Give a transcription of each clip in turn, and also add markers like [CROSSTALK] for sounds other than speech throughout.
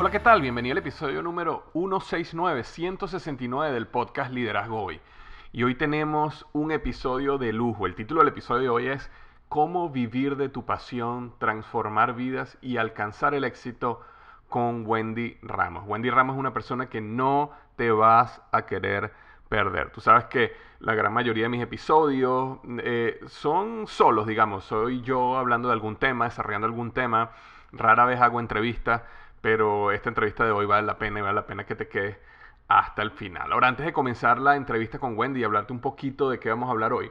Hola, ¿qué tal? Bienvenido al episodio número 169, 169 del podcast Liderazgo Hoy. Y hoy tenemos un episodio de lujo. El título del episodio de hoy es Cómo vivir de tu pasión, transformar vidas y alcanzar el éxito con Wendy Ramos. Wendy Ramos es una persona que no te vas a querer perder. Tú sabes que la gran mayoría de mis episodios eh, son solos, digamos. Soy yo hablando de algún tema, desarrollando algún tema. Rara vez hago entrevistas pero esta entrevista de hoy vale la pena y vale la pena que te quedes hasta el final. Ahora, antes de comenzar la entrevista con Wendy y hablarte un poquito de qué vamos a hablar hoy,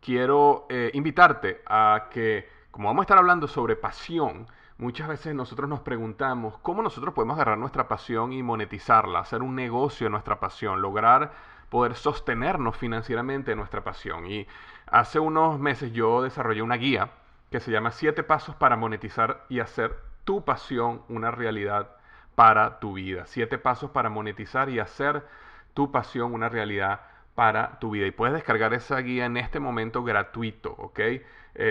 quiero eh, invitarte a que, como vamos a estar hablando sobre pasión, muchas veces nosotros nos preguntamos cómo nosotros podemos agarrar nuestra pasión y monetizarla, hacer un negocio de nuestra pasión, lograr poder sostenernos financieramente de nuestra pasión. Y hace unos meses yo desarrollé una guía que se llama Siete Pasos para monetizar y hacer tu pasión una realidad para tu vida. Siete pasos para monetizar y hacer tu pasión una realidad para tu vida. Y puedes descargar esa guía en este momento gratuito, ¿ok? Eh,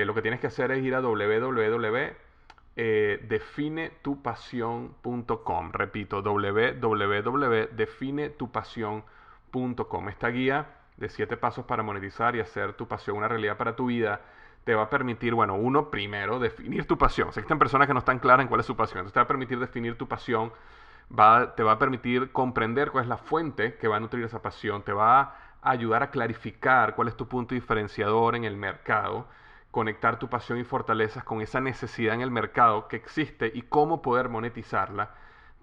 lo que tienes que hacer es ir a www.definetupasion.com. Repito, www.definetupasion.com. Esta guía de siete pasos para monetizar y hacer tu pasión una realidad para tu vida te va a permitir, bueno, uno, primero, definir tu pasión. Si existen personas que no están claras en cuál es su pasión. Entonces te va a permitir definir tu pasión, va, te va a permitir comprender cuál es la fuente que va a nutrir esa pasión, te va a ayudar a clarificar cuál es tu punto diferenciador en el mercado, conectar tu pasión y fortalezas con esa necesidad en el mercado que existe y cómo poder monetizarla,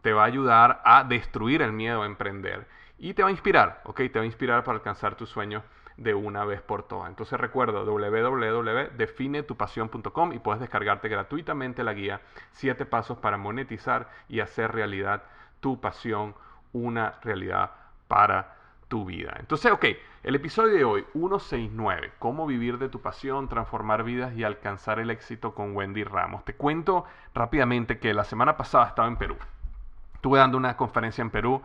te va a ayudar a destruir el miedo a emprender y te va a inspirar, ¿ok? Te va a inspirar para alcanzar tus sueños de una vez por todas. Entonces recuerda www.definetupasion.com y puedes descargarte gratuitamente la guía 7 pasos para monetizar y hacer realidad tu pasión una realidad para tu vida. Entonces, ok, el episodio de hoy, 169, cómo vivir de tu pasión, transformar vidas y alcanzar el éxito con Wendy Ramos. Te cuento rápidamente que la semana pasada estaba en Perú. Estuve dando una conferencia en Perú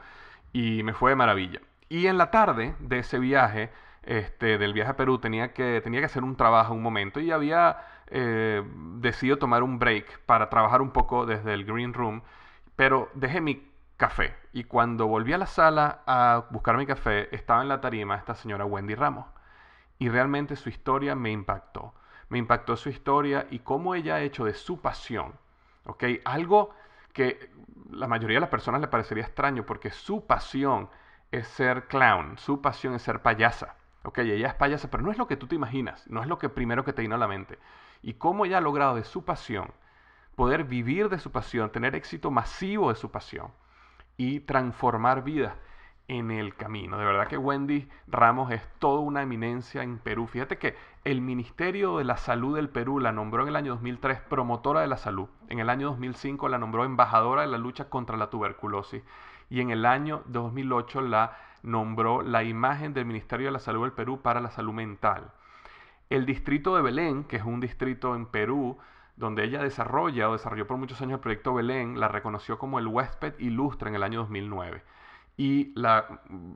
y me fue de maravilla. Y en la tarde de ese viaje este, del viaje a Perú tenía que, tenía que hacer un trabajo un momento y había eh, decidido tomar un break para trabajar un poco desde el Green Room, pero dejé mi café y cuando volví a la sala a buscar mi café estaba en la tarima esta señora Wendy Ramos y realmente su historia me impactó. me impactó su historia y cómo ella ha hecho de su pasión, ¿ok? Algo que la mayoría de las personas le parecería extraño porque su pasión es ser clown, su pasión es ser payasa, ¿ok? Ella es payasa, pero no es lo que tú te imaginas, no es lo que primero que te vino a la mente. Y cómo ella ha logrado de su pasión poder vivir de su pasión, tener éxito masivo de su pasión y transformar vidas en el camino. De verdad que Wendy Ramos es toda una eminencia en Perú. Fíjate que el Ministerio de la Salud del Perú la nombró en el año 2003 promotora de la salud. En el año 2005 la nombró embajadora de la lucha contra la tuberculosis. Y en el año 2008 la nombró la imagen del Ministerio de la Salud del Perú para la salud mental. El distrito de Belén, que es un distrito en Perú, donde ella desarrolla o desarrolló por muchos años el proyecto Belén, la reconoció como el huésped ilustre en el año 2009. Y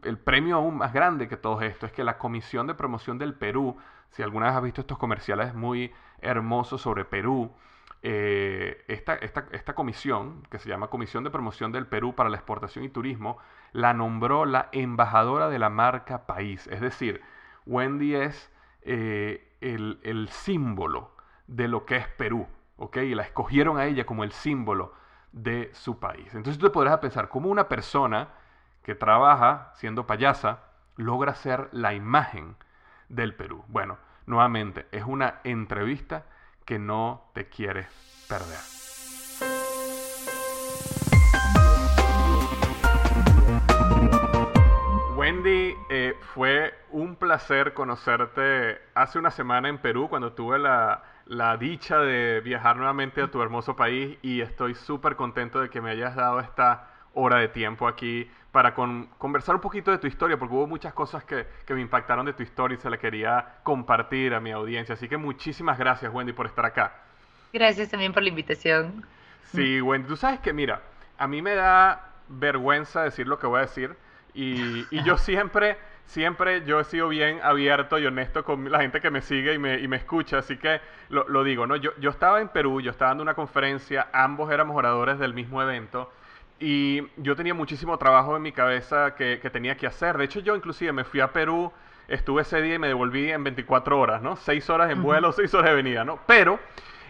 el premio aún más grande que todo esto es que la Comisión de Promoción del Perú, si alguna vez has visto estos comerciales muy hermosos sobre Perú, eh, esta, esta, esta, comisión, que se llama Comisión de Promoción del Perú para la Exportación y Turismo, la nombró la embajadora de la marca país. Es decir, Wendy es eh, el, el símbolo de lo que es Perú, ¿ok? Y la escogieron a ella como el símbolo de su país. Entonces tú te podrás pensar cómo una persona que trabaja siendo payasa logra ser la imagen del Perú. Bueno, nuevamente, es una entrevista que no te quieres perder. Wendy, eh, fue un placer conocerte hace una semana en Perú cuando tuve la, la dicha de viajar nuevamente a tu hermoso país y estoy súper contento de que me hayas dado esta hora de tiempo aquí para conversar un poquito de tu historia, porque hubo muchas cosas que, me impactaron de tu historia y se la quería compartir a mi audiencia. Así que muchísimas gracias, Wendy, por estar acá. Gracias también por la invitación. Sí, Wendy, tú sabes que, mira, a mí me da vergüenza decir lo que voy a decir y, y yo siempre siempre yo he sido bien abierto y honesto con la gente que me sigue y me, y me escucha, así que lo, lo, digo, ¿no? Yo, yo estaba en Perú, yo estaba dando una conferencia, ambos éramos oradores del mismo evento y yo tenía muchísimo trabajo en mi cabeza que, que tenía que hacer. De hecho, yo inclusive me fui a Perú, estuve ese día y me devolví en 24 horas, ¿no? Seis horas en vuelo, seis horas de venida, ¿no? Pero...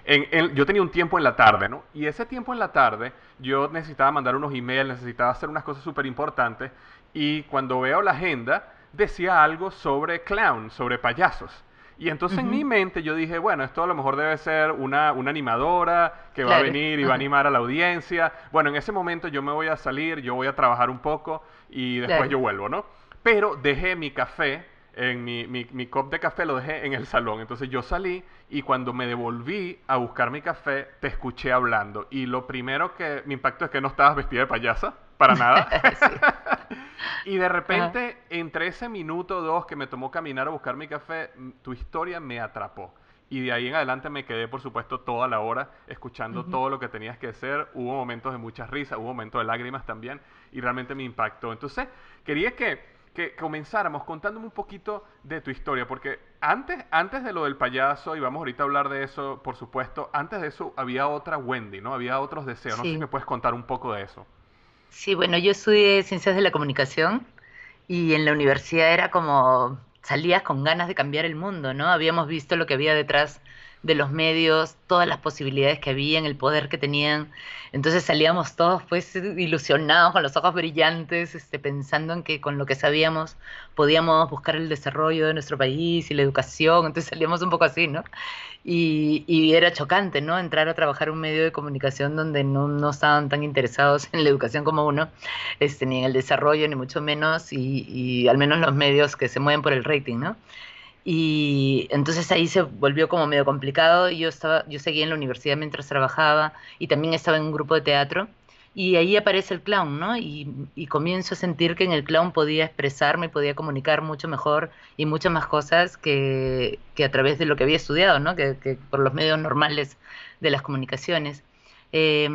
En, yo tenía un tiempo en la tarde, ¿no? Y ese tiempo en la tarde yo necesitaba mandar unos emails, necesitaba hacer unas cosas súper importantes. Y cuando veo la agenda, decía algo sobre clown, sobre payasos. Y entonces en mi mente yo dije, bueno, esto a lo mejor debe ser una, una animadora que va a venir y va a [LAUGHS] animar a la audiencia. Bueno, en ese momento yo me voy a salir, yo voy a trabajar un poco y después yo vuelvo, ¿no? Pero dejé mi café, en mi, mi, mi cop de café lo dejé en el salón. Entonces yo salí y cuando me devolví a buscar mi café, te escuché hablando. Y lo primero que me impactó es que no estabas vestida de payasa, para nada. [LAUGHS] [LAUGHS] Y de repente, entre ese minuto o dos que me tomó caminar a buscar mi café, tu historia me atrapó. Y de ahí en adelante me quedé, por supuesto, toda la hora escuchando todo lo que tenías que hacer. Hubo momentos de mucha risa, hubo momentos de lágrimas también, y realmente me impactó. Entonces, quería que, que comenzáramos contándome un poquito de tu historia, porque antes, antes de lo del payaso, y vamos ahorita a hablar de eso, por supuesto, antes de eso había otra Wendy, ¿no? Había otros deseos. No sé si me puedes contar un poco de eso. Sí, bueno, yo estudié ciencias de la comunicación y en la universidad era como salías con ganas de cambiar el mundo, ¿no? Habíamos visto lo que había detrás de los medios, todas las posibilidades que había, el poder que tenían. Entonces salíamos todos pues ilusionados, con los ojos brillantes, este, pensando en que con lo que sabíamos podíamos buscar el desarrollo de nuestro país y la educación. Entonces salíamos un poco así, ¿no? Y, y era chocante, ¿no? Entrar a trabajar en un medio de comunicación donde no, no, estaban tan interesados en la educación como uno, este, ni en el desarrollo, ni mucho menos, y, y al menos los medios que se mueven por el rating, ¿no? Y entonces ahí se volvió como medio complicado. Yo, estaba, yo seguía en la universidad mientras trabajaba y también estaba en un grupo de teatro. Y ahí aparece el clown, ¿no? Y, comienzo a sentir que en el clown podía expresarme, podía comunicar mucho mejor y muchas más cosas que, que a través de lo que había estudiado, ¿no? Que por los medios normales de las comunicaciones. Eh,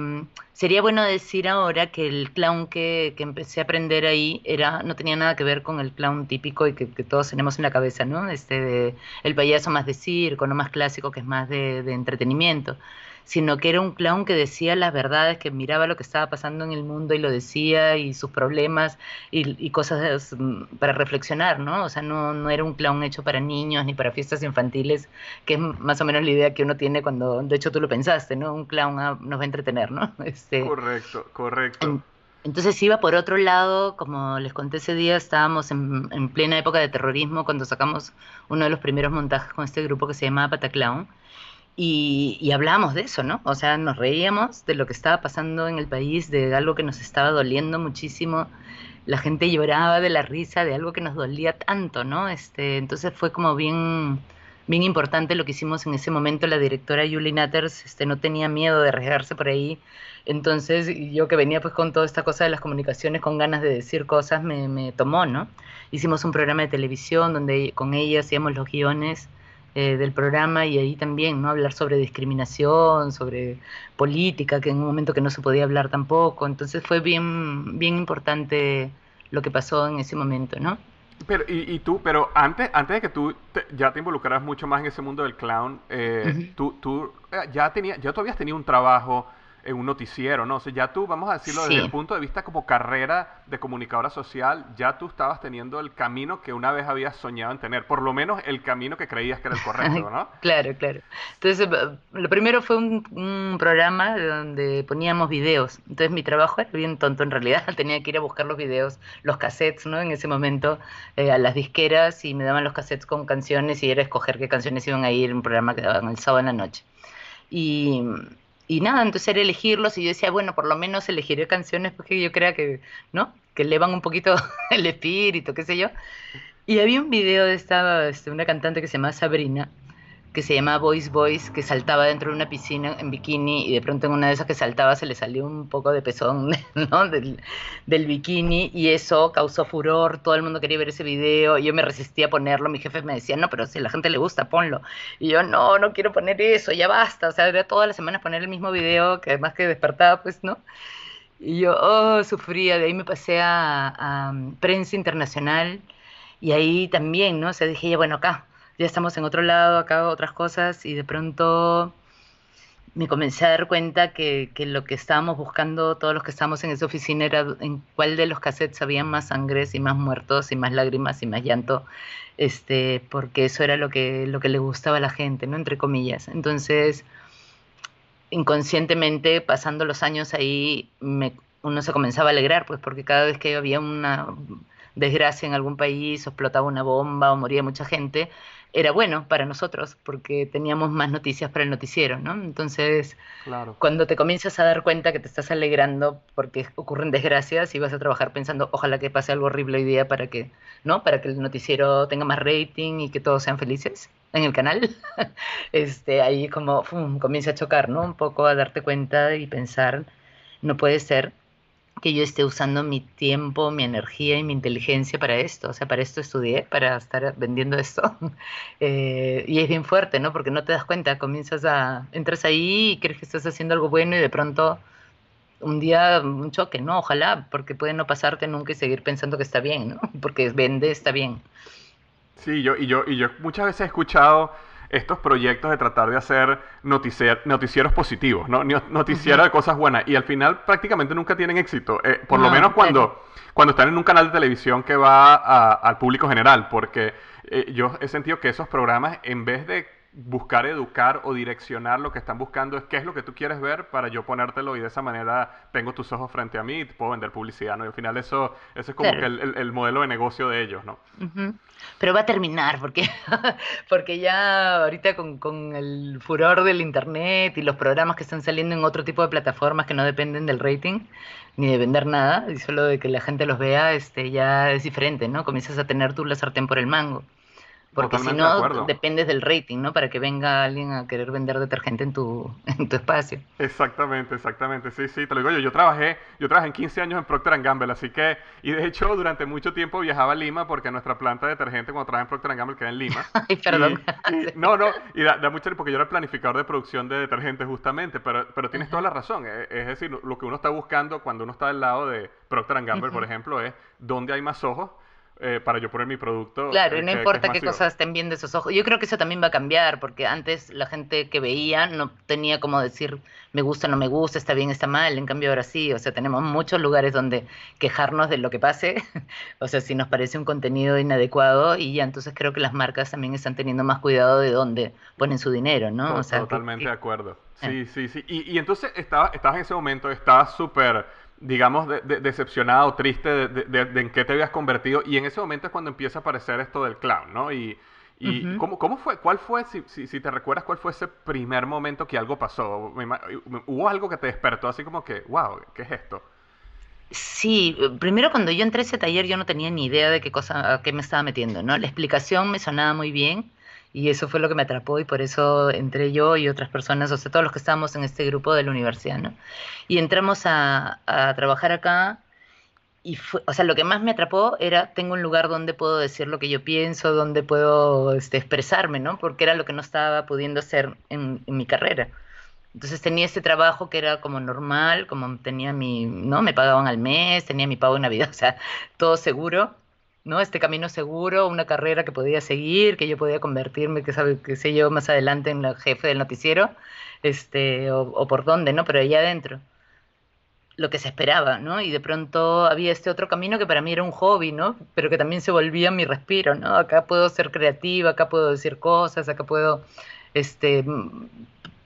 sería bueno decir ahora que el clown que, que, empecé a aprender ahí era no tenía nada que ver con el clown típico y que, que todos tenemos en la cabeza, ¿no? Este de, el payaso más de circo, no más clásico, que es más de, de entretenimiento sino que era un clown que decía las verdades, que miraba lo que estaba pasando en el mundo y lo decía, y sus problemas y, cosas mm, para reflexionar, ¿no? O sea, no, no era un clown hecho para niños ni para fiestas infantiles, que es más o menos la idea que uno tiene cuando, de hecho tú lo pensaste, ¿no? Un clown ah, nos va a entretener, ¿no? [LAUGHS] Este, correcto, correcto. entonces iba por otro lado, como les conté ese día, estábamos en, en, plena época de terrorismo cuando sacamos uno de los primeros montajes con este grupo que se llamaba Pataclown y, y hablábamos de eso, ¿no? O sea, nos reíamos de lo que estaba pasando en el país, de algo que nos estaba doliendo muchísimo. La gente lloraba de la risa de algo que nos dolía tanto, ¿no? Este, entonces fue como bien, bien importante lo que hicimos en ese momento. La directora Julie Natters este, no tenía miedo de arriesgarse por ahí. Entonces yo que venía pues con toda esta cosa de las comunicaciones, con ganas de decir cosas, me, me tomó, ¿no? Hicimos un programa de televisión donde con ella hacíamos los guiones eh, del programa y ahí también, ¿no? Hablar sobre discriminación, sobre política, que en un momento que no se podía hablar tampoco. Entonces fue bien, bien importante lo que pasó en ese momento, ¿no? Pero, y, tú, pero antes, antes de que tú ya te involucraras mucho más en ese mundo del clown, eh, tú, tú eh, ya, tenía, ya tú habías tenido un trabajo en un noticiero, ¿no? O sea, ya tú, vamos a decirlo desde el punto de vista como carrera de comunicadora social, ya tú estabas teniendo el camino que una vez habías soñado en tener, por lo menos el camino que creías que era el correcto, ¿no? [LAUGHS] claro, claro. Entonces, eh, lo primero fue un, programa donde poníamos videos. Entonces, mi trabajo era bien tonto en realidad, [LAUGHS] tenía que ir a buscar los videos, los cassettes, ¿no? En ese momento, eh, a las disqueras y me daban los cassettes con canciones y era escoger qué canciones iban a ir en un programa que daban el sábado en la noche. Y y nada, entonces era elegirlos y yo decía, bueno, por lo menos elegiré canciones porque yo crea que, ¿no? Que elevan un poquito [LAUGHS] el espíritu, qué sé yo. Y había un video de esta, este, una cantante que se llama Sabrina, que se llama Voice Voice, que saltaba dentro de una piscina en bikini y de pronto en una de esas que saltaba se le salió un poco de pezón [LAUGHS] ¿no? del, del, bikini y eso causó furor, todo el mundo quería ver ese video, yo me resistía a ponerlo, mi jefe me decía, no, pero si a la gente le gusta, ponlo. Y yo, no, no quiero poner eso, ya basta, o sea, era todas las semanas poner el mismo video, que además que despertaba, pues, ¿no? Y yo, oh, sufría, de ahí me pasé a, a prensa internacional y ahí también, ¿no? O sea, dije, ya, bueno, acá ya estamos en otro lado, acá otras cosas, y de pronto me comencé a dar cuenta que, que, lo que estábamos buscando, todos los que estábamos en esa oficina, era en cuál de los cassettes había más sangres y más muertos y más lágrimas y más llanto, este, porque eso era lo que, lo que le gustaba a la gente, ¿no? Entre comillas. Entonces, inconscientemente, pasando los años ahí, me, uno se comenzaba a alegrar, pues porque cada vez que había una desgracia en algún país, explotaba una bomba o moría mucha gente, era bueno para nosotros porque teníamos más noticias para el noticiero, ¿no? Entonces, cuando te comienzas a dar cuenta que te estás alegrando porque ocurren desgracias y vas a trabajar pensando, ojalá que pase algo horrible hoy día para que, ¿no? Para que el noticiero tenga más rating y que todos sean felices en el canal, [LAUGHS] este, ahí como comienza a chocar, ¿no? Un poco a darte cuenta y pensar, no puede ser que yo esté usando mi tiempo, mi energía y mi inteligencia para esto. O sea, para esto estudié, para estar vendiendo esto. [LAUGHS] Eh, y es bien fuerte, ¿no? Porque no te das cuenta, comienzas a, entras ahí y crees que estás haciendo algo bueno y de pronto un día un choque, ¿no? Ojalá, porque puede no pasarte nunca y seguir pensando que está bien, ¿no? [LAUGHS] Porque vende, está bien. Sí, yo, y yo, y yo muchas veces he escuchado estos proyectos de tratar de hacer noticieros positivos, ¿no? Noticiero de cosas buenas. Y al final prácticamente nunca tienen éxito. Eh, por lo menos cuando, cuando están en un canal de televisión que va al público general. Porque eh, yo he sentido que esos programas, en vez de buscar educar o direccionar lo que están buscando es qué es lo que tú quieres ver para yo ponértelo y de esa manera tengo tus ojos frente a mí y te puedo vender publicidad, ¿no? Y al final eso, eso es como que el, modelo de negocio de ellos, ¿no? Pero va a terminar porque, [LAUGHS] porque ya ahorita con, con, el furor del internet y los programas que están saliendo en otro tipo de plataformas que no dependen del rating ni de vender nada y solo de que la gente los vea, este ya es diferente, ¿no? Comienzas a tener tú la sartén por el mango. Porque si no, dependes del rating, ¿no? Para que venga alguien a querer vender detergente en tu, [LAUGHS] en tu espacio. Exactamente, exactamente. Sí, sí, te lo digo yo. Yo trabajé, yo trabajé en 15 años en Procter Gamble, así que, y de hecho durante mucho tiempo viajaba a Lima porque nuestra planta de detergente cuando trabajé en Procter Gamble queda en Lima. [LAUGHS] Ay, perdón. [LAUGHS] no, no, y da, da mucha porque yo era el planificador de producción de detergente justamente, pero, pero tienes toda la razón. Es, es, decir, lo que uno está buscando cuando uno está al lado de Procter Gamble, por ejemplo, es dónde hay más ojos eh, para yo poner mi producto. Claro, eh, y no que- que importa qué cosas estén viendo esos ojos. Yo creo que eso también va a cambiar, porque antes la gente que veía no tenía como decir me gusta, no me gusta, está bien, está mal. En cambio ahora sí, o sea, tenemos muchos lugares donde quejarnos de lo que pase, [LAUGHS] o sea, si nos parece un contenido inadecuado y ya, entonces creo que las marcas también están teniendo más cuidado de dónde ponen su dinero, ¿no? O sea, Totalmente que- de acuerdo. Ah. Sí, sí, sí. Y, y entonces estaba, estabas en ese momento, estabas súper, digamos, de- de- decepcionado, triste de, en qué te habías convertido. Y en ese momento es cuando empieza a aparecer esto del clown, ¿no? Y, y. ¿cómo, cómo fue, cuál fue, si, si, si te recuerdas, cuál fue ese primer momento que algo pasó? ¿Hubo algo que te despertó así como que, wow, ¿qué es esto? Sí, primero cuando yo entré a ese taller yo no tenía ni idea de qué cosa, a qué me estaba metiendo, ¿no? La explicación me sonaba muy bien y eso fue lo que me atrapó y por eso entré yo y otras personas, o sea, todos los que estábamos en este grupo de la universidad, ¿no? Y entramos a, a trabajar acá y fue, o sea, lo que más me atrapó era, tengo un lugar donde puedo decir lo que yo pienso, donde puedo este, expresarme, ¿no? Porque era lo que no estaba pudiendo hacer en, en mi carrera. Entonces tenía este trabajo que era como normal, como tenía mi, ¿no? Me pagaban al mes, tenía mi pago en Navidad, [LAUGHS] o sea, todo seguro, ¿no? Este camino seguro, una carrera que podía seguir, que yo podía convertirme, que sabe, qué sé yo, más adelante en la jefe del noticiero, este, o, o por dónde, ¿no? Pero allá adentro lo que se esperaba, ¿no? Y de pronto había este otro camino que para mí era un hobby, ¿no? Pero que también se volvía mi respiro, ¿no? Acá puedo ser creativa, acá puedo decir cosas, acá puedo este,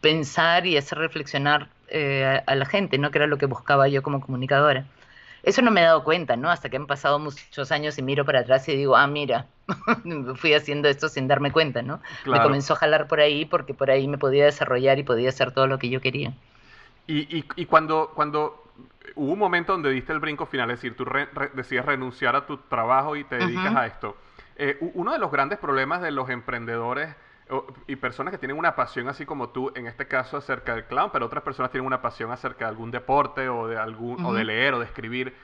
pensar y hacer reflexionar eh, a, a la gente, ¿no? Que era lo que buscaba yo como comunicadora. Eso no me he dado cuenta, ¿no? Hasta que han pasado muchos años y miro para atrás y digo, ah, mira, [LAUGHS] fui haciendo esto sin darme cuenta, ¿no? Me comenzó a jalar por ahí porque por ahí me podía desarrollar y podía hacer todo lo que yo quería. Y, y, y cuando, cuando hubo un momento donde diste el brinco final, es decir, tú re- re- decides renunciar a tu trabajo y te dedicas a esto. eh, uno de los grandes problemas de los emprendedores y personas que tienen una pasión así como tú, en este caso acerca del clown, pero otras personas tienen una pasión acerca de algún deporte o de algún o de leer o de escribir.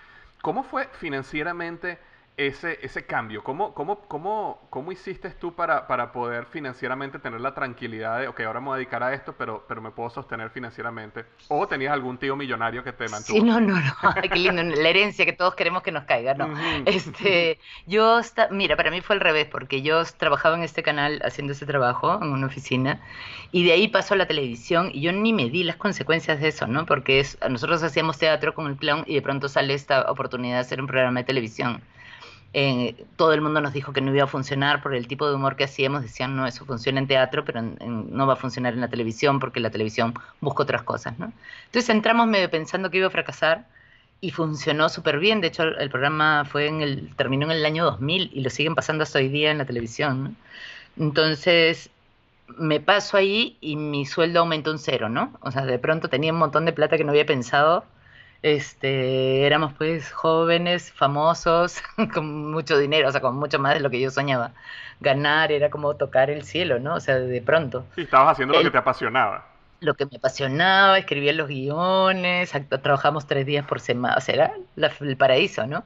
¿Cómo fue financieramente ese, ese cambio? ¿Cómo, cómo, cómo, cómo hiciste tú para, para poder financieramente tener la tranquilidad de, ok, ahora me voy a dedicar a esto, pero, pero me puedo sostener financieramente? ¿O tenías algún tío millonario que te mantuvo? Sí, no, no, no. [LAUGHS] Ay, qué lindo. La herencia que todos queremos que nos caiga, ¿no? Este, yo, esta- mira, para mí fue al revés, porque yo trabajaba en este canal haciendo ese trabajo en una oficina, y de ahí pasó a la televisión, y yo ni me di las consecuencias de eso, ¿no? Porque es, nosotros hacíamos teatro con el clown, y de pronto sale esta oportunidad de hacer un programa de televisión. Eh, todo el mundo nos dijo que no iba a funcionar por el tipo de humor que hacíamos. Decían, no, eso funciona en teatro, pero no va a funcionar en la televisión porque la televisión busca otras cosas, ¿no? Entonces entramos medio pensando que iba a fracasar y funcionó súper bien. De hecho, el, programa fue en el, terminó en el año 2000 y lo siguen pasando hasta hoy día en la televisión. Entonces me paso ahí y mi sueldo aumentó un cero, ¿no? O sea, de pronto tenía un montón de plata que no había pensado. Este, éramos pues jóvenes, famosos, [LAUGHS] con mucho dinero, o sea, con mucho más de lo que yo soñaba. Ganar era como tocar el cielo, ¿no? O sea, de pronto. Y estabas haciendo lo que te apasionaba. Lo que me apasionaba, escribía los guiones, trabajamos tres días por semana, o sea, era la- el paraíso, ¿no?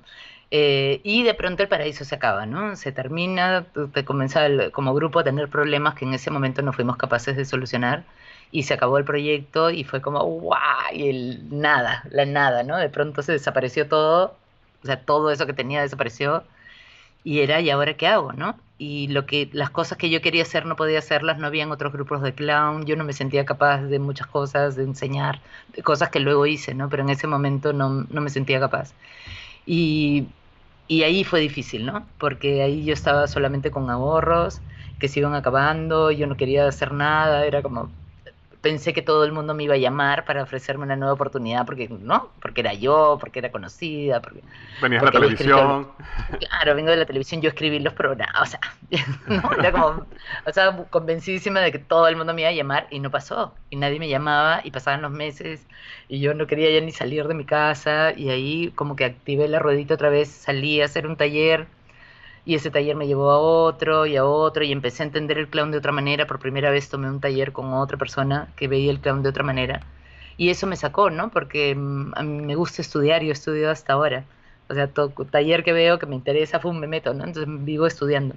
Eh, y de pronto el paraíso se acaba, ¿no? Se termina, te comienza el- como grupo a tener problemas que en ese momento no fuimos capaces de solucionar y se acabó el proyecto y fue como, ¡guau! Y el nada, la nada, ¿no? De pronto se desapareció todo, o sea, todo eso que tenía desapareció y era, ¿y ahora qué hago, no? Y lo que, las cosas que yo quería hacer no podía hacerlas, no habían otros grupos de clown, yo no me sentía capaz de muchas cosas, de enseñar, de cosas que luego hice, ¿no? Pero en ese momento no, no me sentía capaz. Y, y ahí fue difícil, ¿no? Porque ahí yo estaba solamente con ahorros que se iban acabando, yo no quería hacer nada, era como, pensé que todo el mundo me iba a llamar para ofrecerme una nueva oportunidad, porque no, porque era yo, porque era conocida, porque Venías a la escrito- televisión. Claro, vengo de la televisión, yo escribí los programas, o sea, [LAUGHS] ¿no? Era como, o sea, convencidísima de que todo el mundo me iba a llamar y no pasó, y nadie me llamaba y pasaban los meses y yo no quería ya ni salir de mi casa y ahí como que activé la ruedita otra vez, salí a hacer un taller y ese taller me llevó a otro y a otro y empecé a entender el clown de otra manera, por primera vez tomé un taller con otra persona que veía el clown de otra manera y eso me sacó, ¿no? Porque mm, a mí me gusta estudiar, yo he estudiado hasta ahora. O sea, todo taller que veo que me interesa, pum, me meto, ¿no? Entonces vivo estudiando.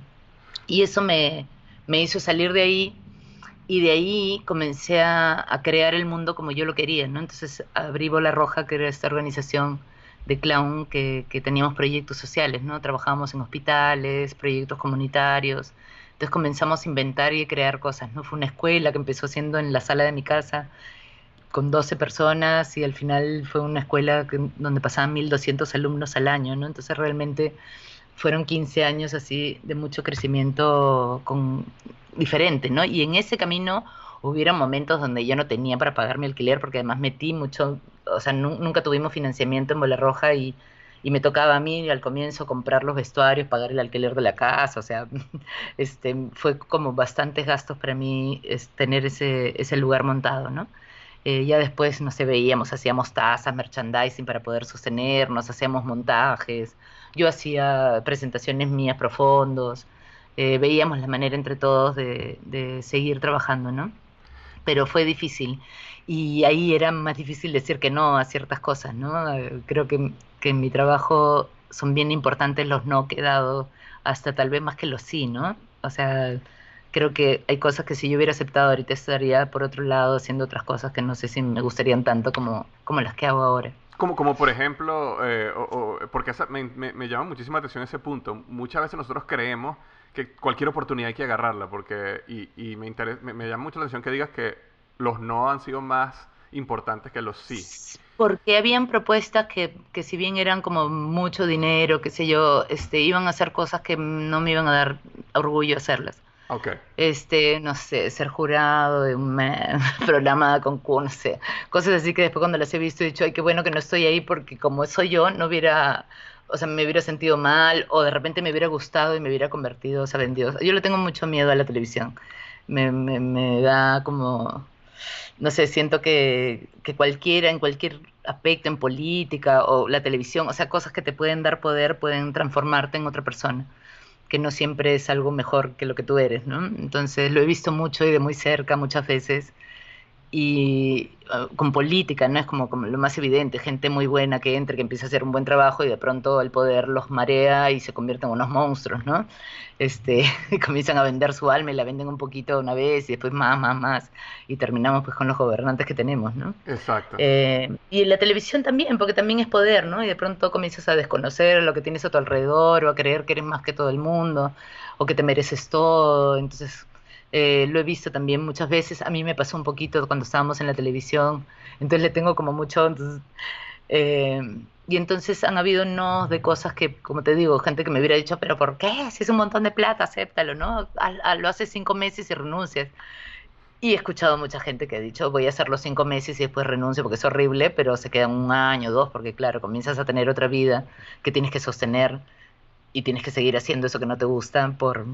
Y eso me, me hizo salir de ahí y de ahí comencé a, a crear el mundo como yo lo quería, ¿no? Entonces abrí Bola Roja, que era esta organización de clown que, que, teníamos proyectos sociales, ¿no? Trabajábamos en hospitales, proyectos comunitarios. Entonces comenzamos a inventar y crear cosas, ¿no? Fue una escuela que empezó siendo en la sala de mi casa con 12 personas y al final fue una escuela donde pasaban 1.200 alumnos al año, ¿no? Entonces realmente fueron 15 años así de mucho crecimiento con, diferente, ¿no? Y en ese camino hubieron momentos donde yo no tenía para pagar mi alquiler porque además metí mucho, o sea, nunca tuvimos financiamiento en Bola Roja y, y, me tocaba a mí al comienzo comprar los vestuarios, pagar el alquiler de la casa, o sea, [LAUGHS] este, fue como bastantes gastos para mí tener ese, ese lugar montado, ¿no? Eh, ya después, no sé, veíamos, hacíamos tazas, merchandising para poder sostenernos, hacíamos montajes, yo hacía presentaciones mías profundos, eh, veíamos la manera entre todos de, de, seguir trabajando, ¿no? Pero fue difícil y ahí era más difícil decir que no a ciertas cosas, ¿no? Eh, creo que, que en mi trabajo son bien importantes los no que he dado, hasta tal vez más que los sí, ¿no? O sea, creo que hay cosas que si yo hubiera aceptado ahorita estaría por otro lado haciendo otras cosas que no sé si me gustarían tanto como, como las que hago ahora. Como, como por ejemplo, eh, o, porque me, me, llama muchísima atención ese punto. Muchas veces nosotros creemos que cualquier oportunidad hay que agarrarla, porque, y, me, me, me, llama mucho atención que digas que los no han sido más importantes que los sí. Porque habían propuestas que, que si bien eran como mucho dinero, qué sé yo, este, iban a hacer cosas que no me iban a dar orgullo hacerlas. Okay. Este, no sé, ser jurado de un [LAUGHS] programa con no sé, cosas así que después cuando las he visto he dicho, ay, qué bueno que no estoy ahí porque como soy yo, no hubiera, o sea, me hubiera sentido mal o de repente me hubiera gustado y me hubiera convertido, o sea, en Dios. Yo le tengo mucho miedo a la televisión. Me, me, me da como, no sé, siento que, que cualquiera, en cualquier aspecto, en política o la televisión, o sea, cosas que te pueden dar poder, pueden transformarte en otra persona que no siempre es algo mejor que lo que tú eres, ¿no? Entonces lo he visto mucho y de muy cerca muchas veces y uh, con política, ¿no? Es como, como, lo más evidente, gente muy buena que entra, que empieza a hacer un buen trabajo y de pronto el poder los marea y se convierten en unos monstruos, ¿no? Este, y [LAUGHS] comienzan a vender su alma y la venden un poquito una vez y después más, más, más y terminamos pues con los gobernantes que tenemos, ¿no? Exacto. Eh, y en la televisión también, porque también es poder, ¿no? Y de pronto comienzas a desconocer lo que tienes a tu alrededor o a creer que eres más que todo el mundo o que te mereces todo, entonces eh, lo he visto también muchas veces. A mí me pasó un poquito cuando estábamos en la televisión, entonces le tengo como mucho... Entonces, eh, y entonces han habido no de cosas que, como te digo, gente que me hubiera dicho, pero ¿por qué? Si es un montón de plata, acéptalo, ¿no? A, a, lo haces cinco meses y renuncias. Y he escuchado mucha gente que ha dicho, voy a hacer los cinco meses y después renuncio porque es horrible, pero se quedan un año, dos, porque claro, comienzas a tener otra vida que tienes que sostener y tienes que seguir haciendo eso que no te gusta por,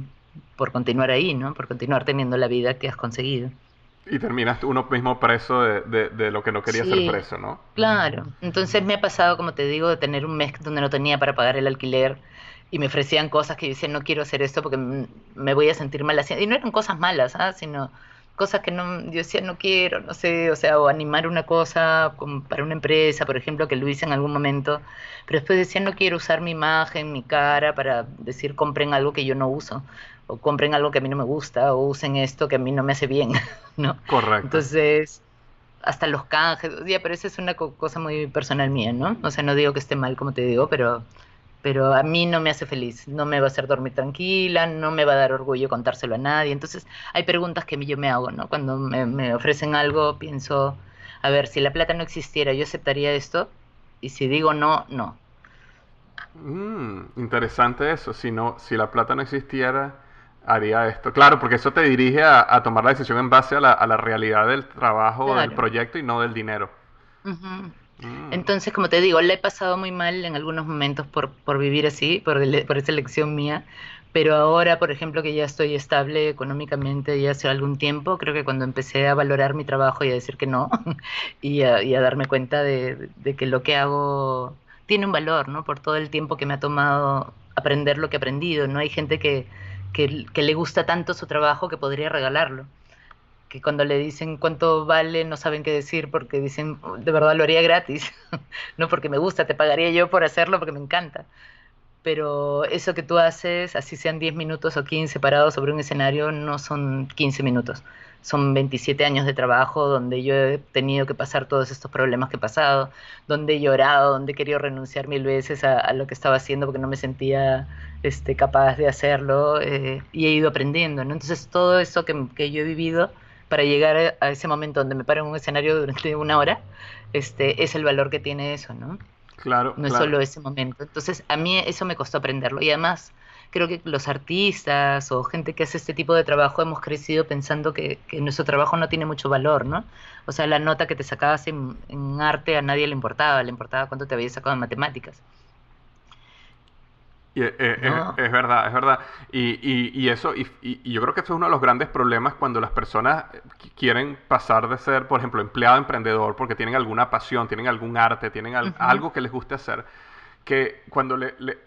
por continuar ahí, ¿no? Por continuar teniendo la vida que has conseguido. Y terminaste uno mismo preso de, de, de lo que no quería sí, ser preso, ¿no? Claro. Entonces me ha pasado, como te digo, de tener un mes donde no tenía para pagar el alquiler y me ofrecían cosas que yo decía, no quiero hacer esto porque me voy a sentir mal haciendo. Y no eran cosas malas, ¿ah? sino cosas que no, yo decía, no quiero, no sé, o sea, o animar una cosa para una empresa, por ejemplo, que lo hice en algún momento, pero después decía, no quiero usar mi imagen, mi cara para decir, compren algo que yo no uso o compren algo que a mí no me gusta, o usen esto que a mí no me hace bien, [LAUGHS] ¿no? Correcto. Entonces, hasta los canjes, ya, pero eso es una cosa muy personal mía, ¿no? O sea, no digo que esté mal, como te digo, pero, pero a mí no me hace feliz, no me va a hacer dormir tranquila, no me va a dar orgullo contárselo a nadie. Entonces, hay preguntas que yo me hago, ¿no? Cuando me, me ofrecen algo, pienso, a ver, si la plata no existiera, ¿yo aceptaría esto? Y si digo no, no. Mm, interesante eso. Si, no, si la plata no existiera, haría esto. Claro, porque eso te dirige a, a tomar la decisión en base a la, a la realidad del trabajo Claro. del proyecto y no del dinero. Entonces, como te digo, le he pasado muy mal en algunos momentos por, por vivir así, por, por esa elección mía, pero ahora, por ejemplo, que ya estoy estable económicamente ya hace algún tiempo, creo que cuando empecé a valorar mi trabajo y a decir que no, [LAUGHS] y a, a darme cuenta de, de que lo que hago tiene un valor, ¿no? Por todo el tiempo que me ha tomado aprender lo que he aprendido, ¿no? Hay gente que, que le gusta tanto su trabajo que podría regalarlo que cuando le dicen cuánto vale no saben qué decir porque dicen "Oh, de verdad lo haría gratis, [LAUGHS] no porque me gusta, te pagaría yo por hacerlo porque me encanta. Pero eso que tú haces, así sean 10 minutos o 15 parados sobre un escenario, no son 15 minutos, son 27 años de trabajo donde yo he tenido que pasar todos estos problemas que he pasado, donde he llorado, donde he querido renunciar mil veces a, lo que estaba haciendo porque no me sentía este, capaz de hacerlo eh, y he ido aprendiendo, ¿no? Entonces todo eso que, que, yo he vivido para llegar a ese momento donde me paro en un escenario durante una hora, este, es el valor que tiene eso, ¿no? Claro. No es solo ese momento. Entonces a mí eso me costó aprenderlo y además creo que los artistas o gente que hace este tipo de trabajo hemos crecido pensando que, nuestro trabajo no tiene mucho valor, ¿no? O sea, la nota que te sacabas en, arte a nadie le importaba, le importaba cuánto te habías sacado en matemáticas. Eh, eh, es, verdad, es verdad. Y, eso, y, yo creo que eso es uno de los grandes problemas cuando las personas quieren pasar de ser, por ejemplo, empleado emprendedor porque tienen alguna pasión, tienen algún arte, tienen algo que les guste hacer, que cuando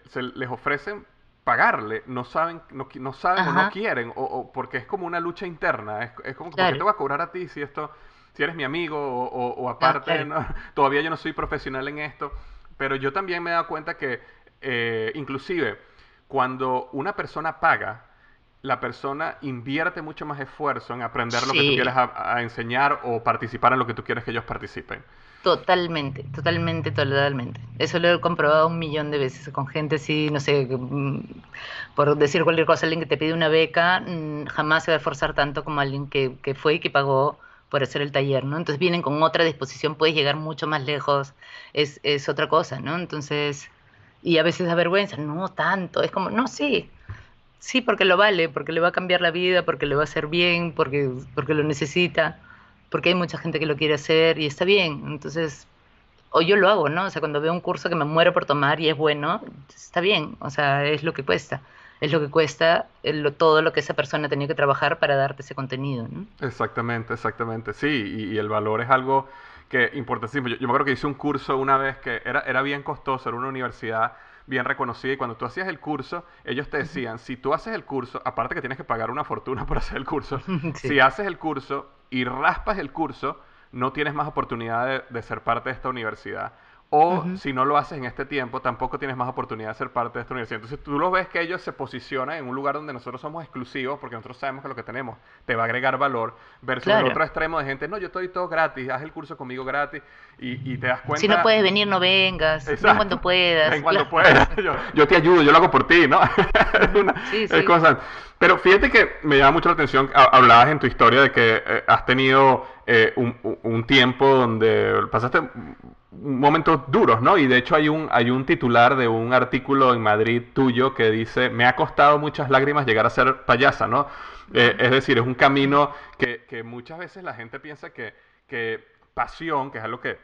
se les ofrecen pagarle, no saben, no, no saben o no quieren, o, porque es como una lucha interna, es, es como, que te voy a cobrar a ti si esto, si eres mi amigo o, aparte, [LAUGHS] todavía yo no soy profesional en esto, pero yo también me he dado cuenta que eh, inclusive cuando una persona paga, la persona invierte mucho más esfuerzo en aprender lo que tú quieres a enseñar o participar en lo que tú quieres que ellos participen. Totalmente, totalmente, totalmente. Eso lo he comprobado un millón de veces con gente así, no sé, mm, por decir cualquier cosa, alguien que te pide una beca mm, jamás se va a esforzar tanto como alguien que, que fue y que pagó por hacer el taller, ¿no? Entonces vienen con otra disposición, puedes llegar mucho más lejos, es, es otra cosa, ¿no? Entonces, y a veces da vergüenza, no tanto, es como, no, sí, sí, porque lo vale, porque le va a cambiar la vida, porque le va a hacer bien, porque, porque lo necesita porque hay mucha gente que lo quiere hacer y está bien. Entonces, o yo lo hago, ¿no? O sea, cuando veo un curso que me muero por tomar y es bueno, está bien, o sea, es lo que cuesta. Es lo que cuesta todo lo que esa persona tenía que trabajar para darte ese contenido, ¿no? Exactamente, exactamente. Sí, y, el valor es algo que importantísimo. Yo, yo, me acuerdo que hice un curso una vez que era, era bien costoso, era una universidad bien reconocida y cuando tú hacías el curso, ellos te decían, si tú haces el curso, aparte que tienes que pagar una fortuna por hacer el curso, [LAUGHS] si haces el curso y raspas el curso, no tienes más oportunidad de ser parte de esta universidad. O si no lo haces en este tiempo, tampoco tienes más oportunidad de ser parte de esta universidad. Entonces tú lo ves que ellos se posicionan en un lugar donde nosotros somos exclusivos, porque nosotros sabemos que lo que tenemos te va a agregar valor, versus el otro extremo de gente, no, yo estoy todo gratis, haz el curso conmigo gratis, y, te das cuenta... Si no puedes venir, no vengas, ven cuando puedas. Ven cuando puedas, [LAUGHS] yo, te ayudo, yo lo hago por ti, ¿no? [LAUGHS] sí, sí. Pero fíjate que me llama mucho la atención, hablabas en tu historia de que eh, has tenido eh, un, un tiempo donde pasaste momentos duros, ¿no? Y de hecho hay un, hay un titular de un artículo en Madrid tuyo que dice, me ha costado muchas lágrimas llegar a ser payasa, ¿no? Eh, es decir, es un camino que, que, muchas veces la gente piensa que, que pasión, que es algo que,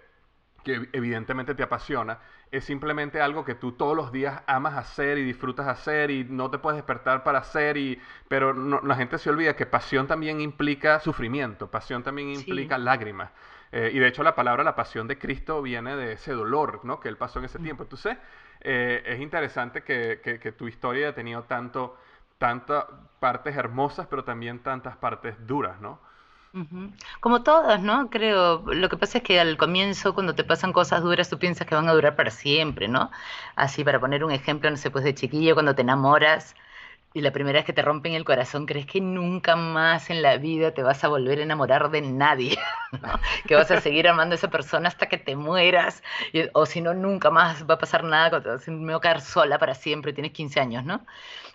que evidentemente te apasiona, es simplemente algo que tú todos los días amas hacer y disfrutas hacer y no te puedes despertar para hacer y pero la gente se olvida que pasión también implica sufrimiento, pasión también implica lágrimas. Eh, y de hecho la palabra la pasión de Cristo viene de ese dolor ¿no? que él pasó en ese mm. tiempo. Entonces eh, es interesante que, que, tu historia haya tenido tanto, tantas partes hermosas, pero también tantas partes duras, ¿no? Como todas, ¿no? Creo. Lo que pasa es que al comienzo, cuando te pasan cosas duras, tú piensas que van a durar para siempre, ¿no? Así, para poner un ejemplo, no sé, pues de chiquillo, cuando te enamoras, y la primera vez que te rompen el corazón, crees que nunca más en la vida te vas a volver a enamorar de nadie, [LAUGHS] que vas a seguir amando a esa persona hasta que te mueras, o si no, nunca más va a pasar nada, me voy a quedar sola para siempre, tienes 15 años, ¿no?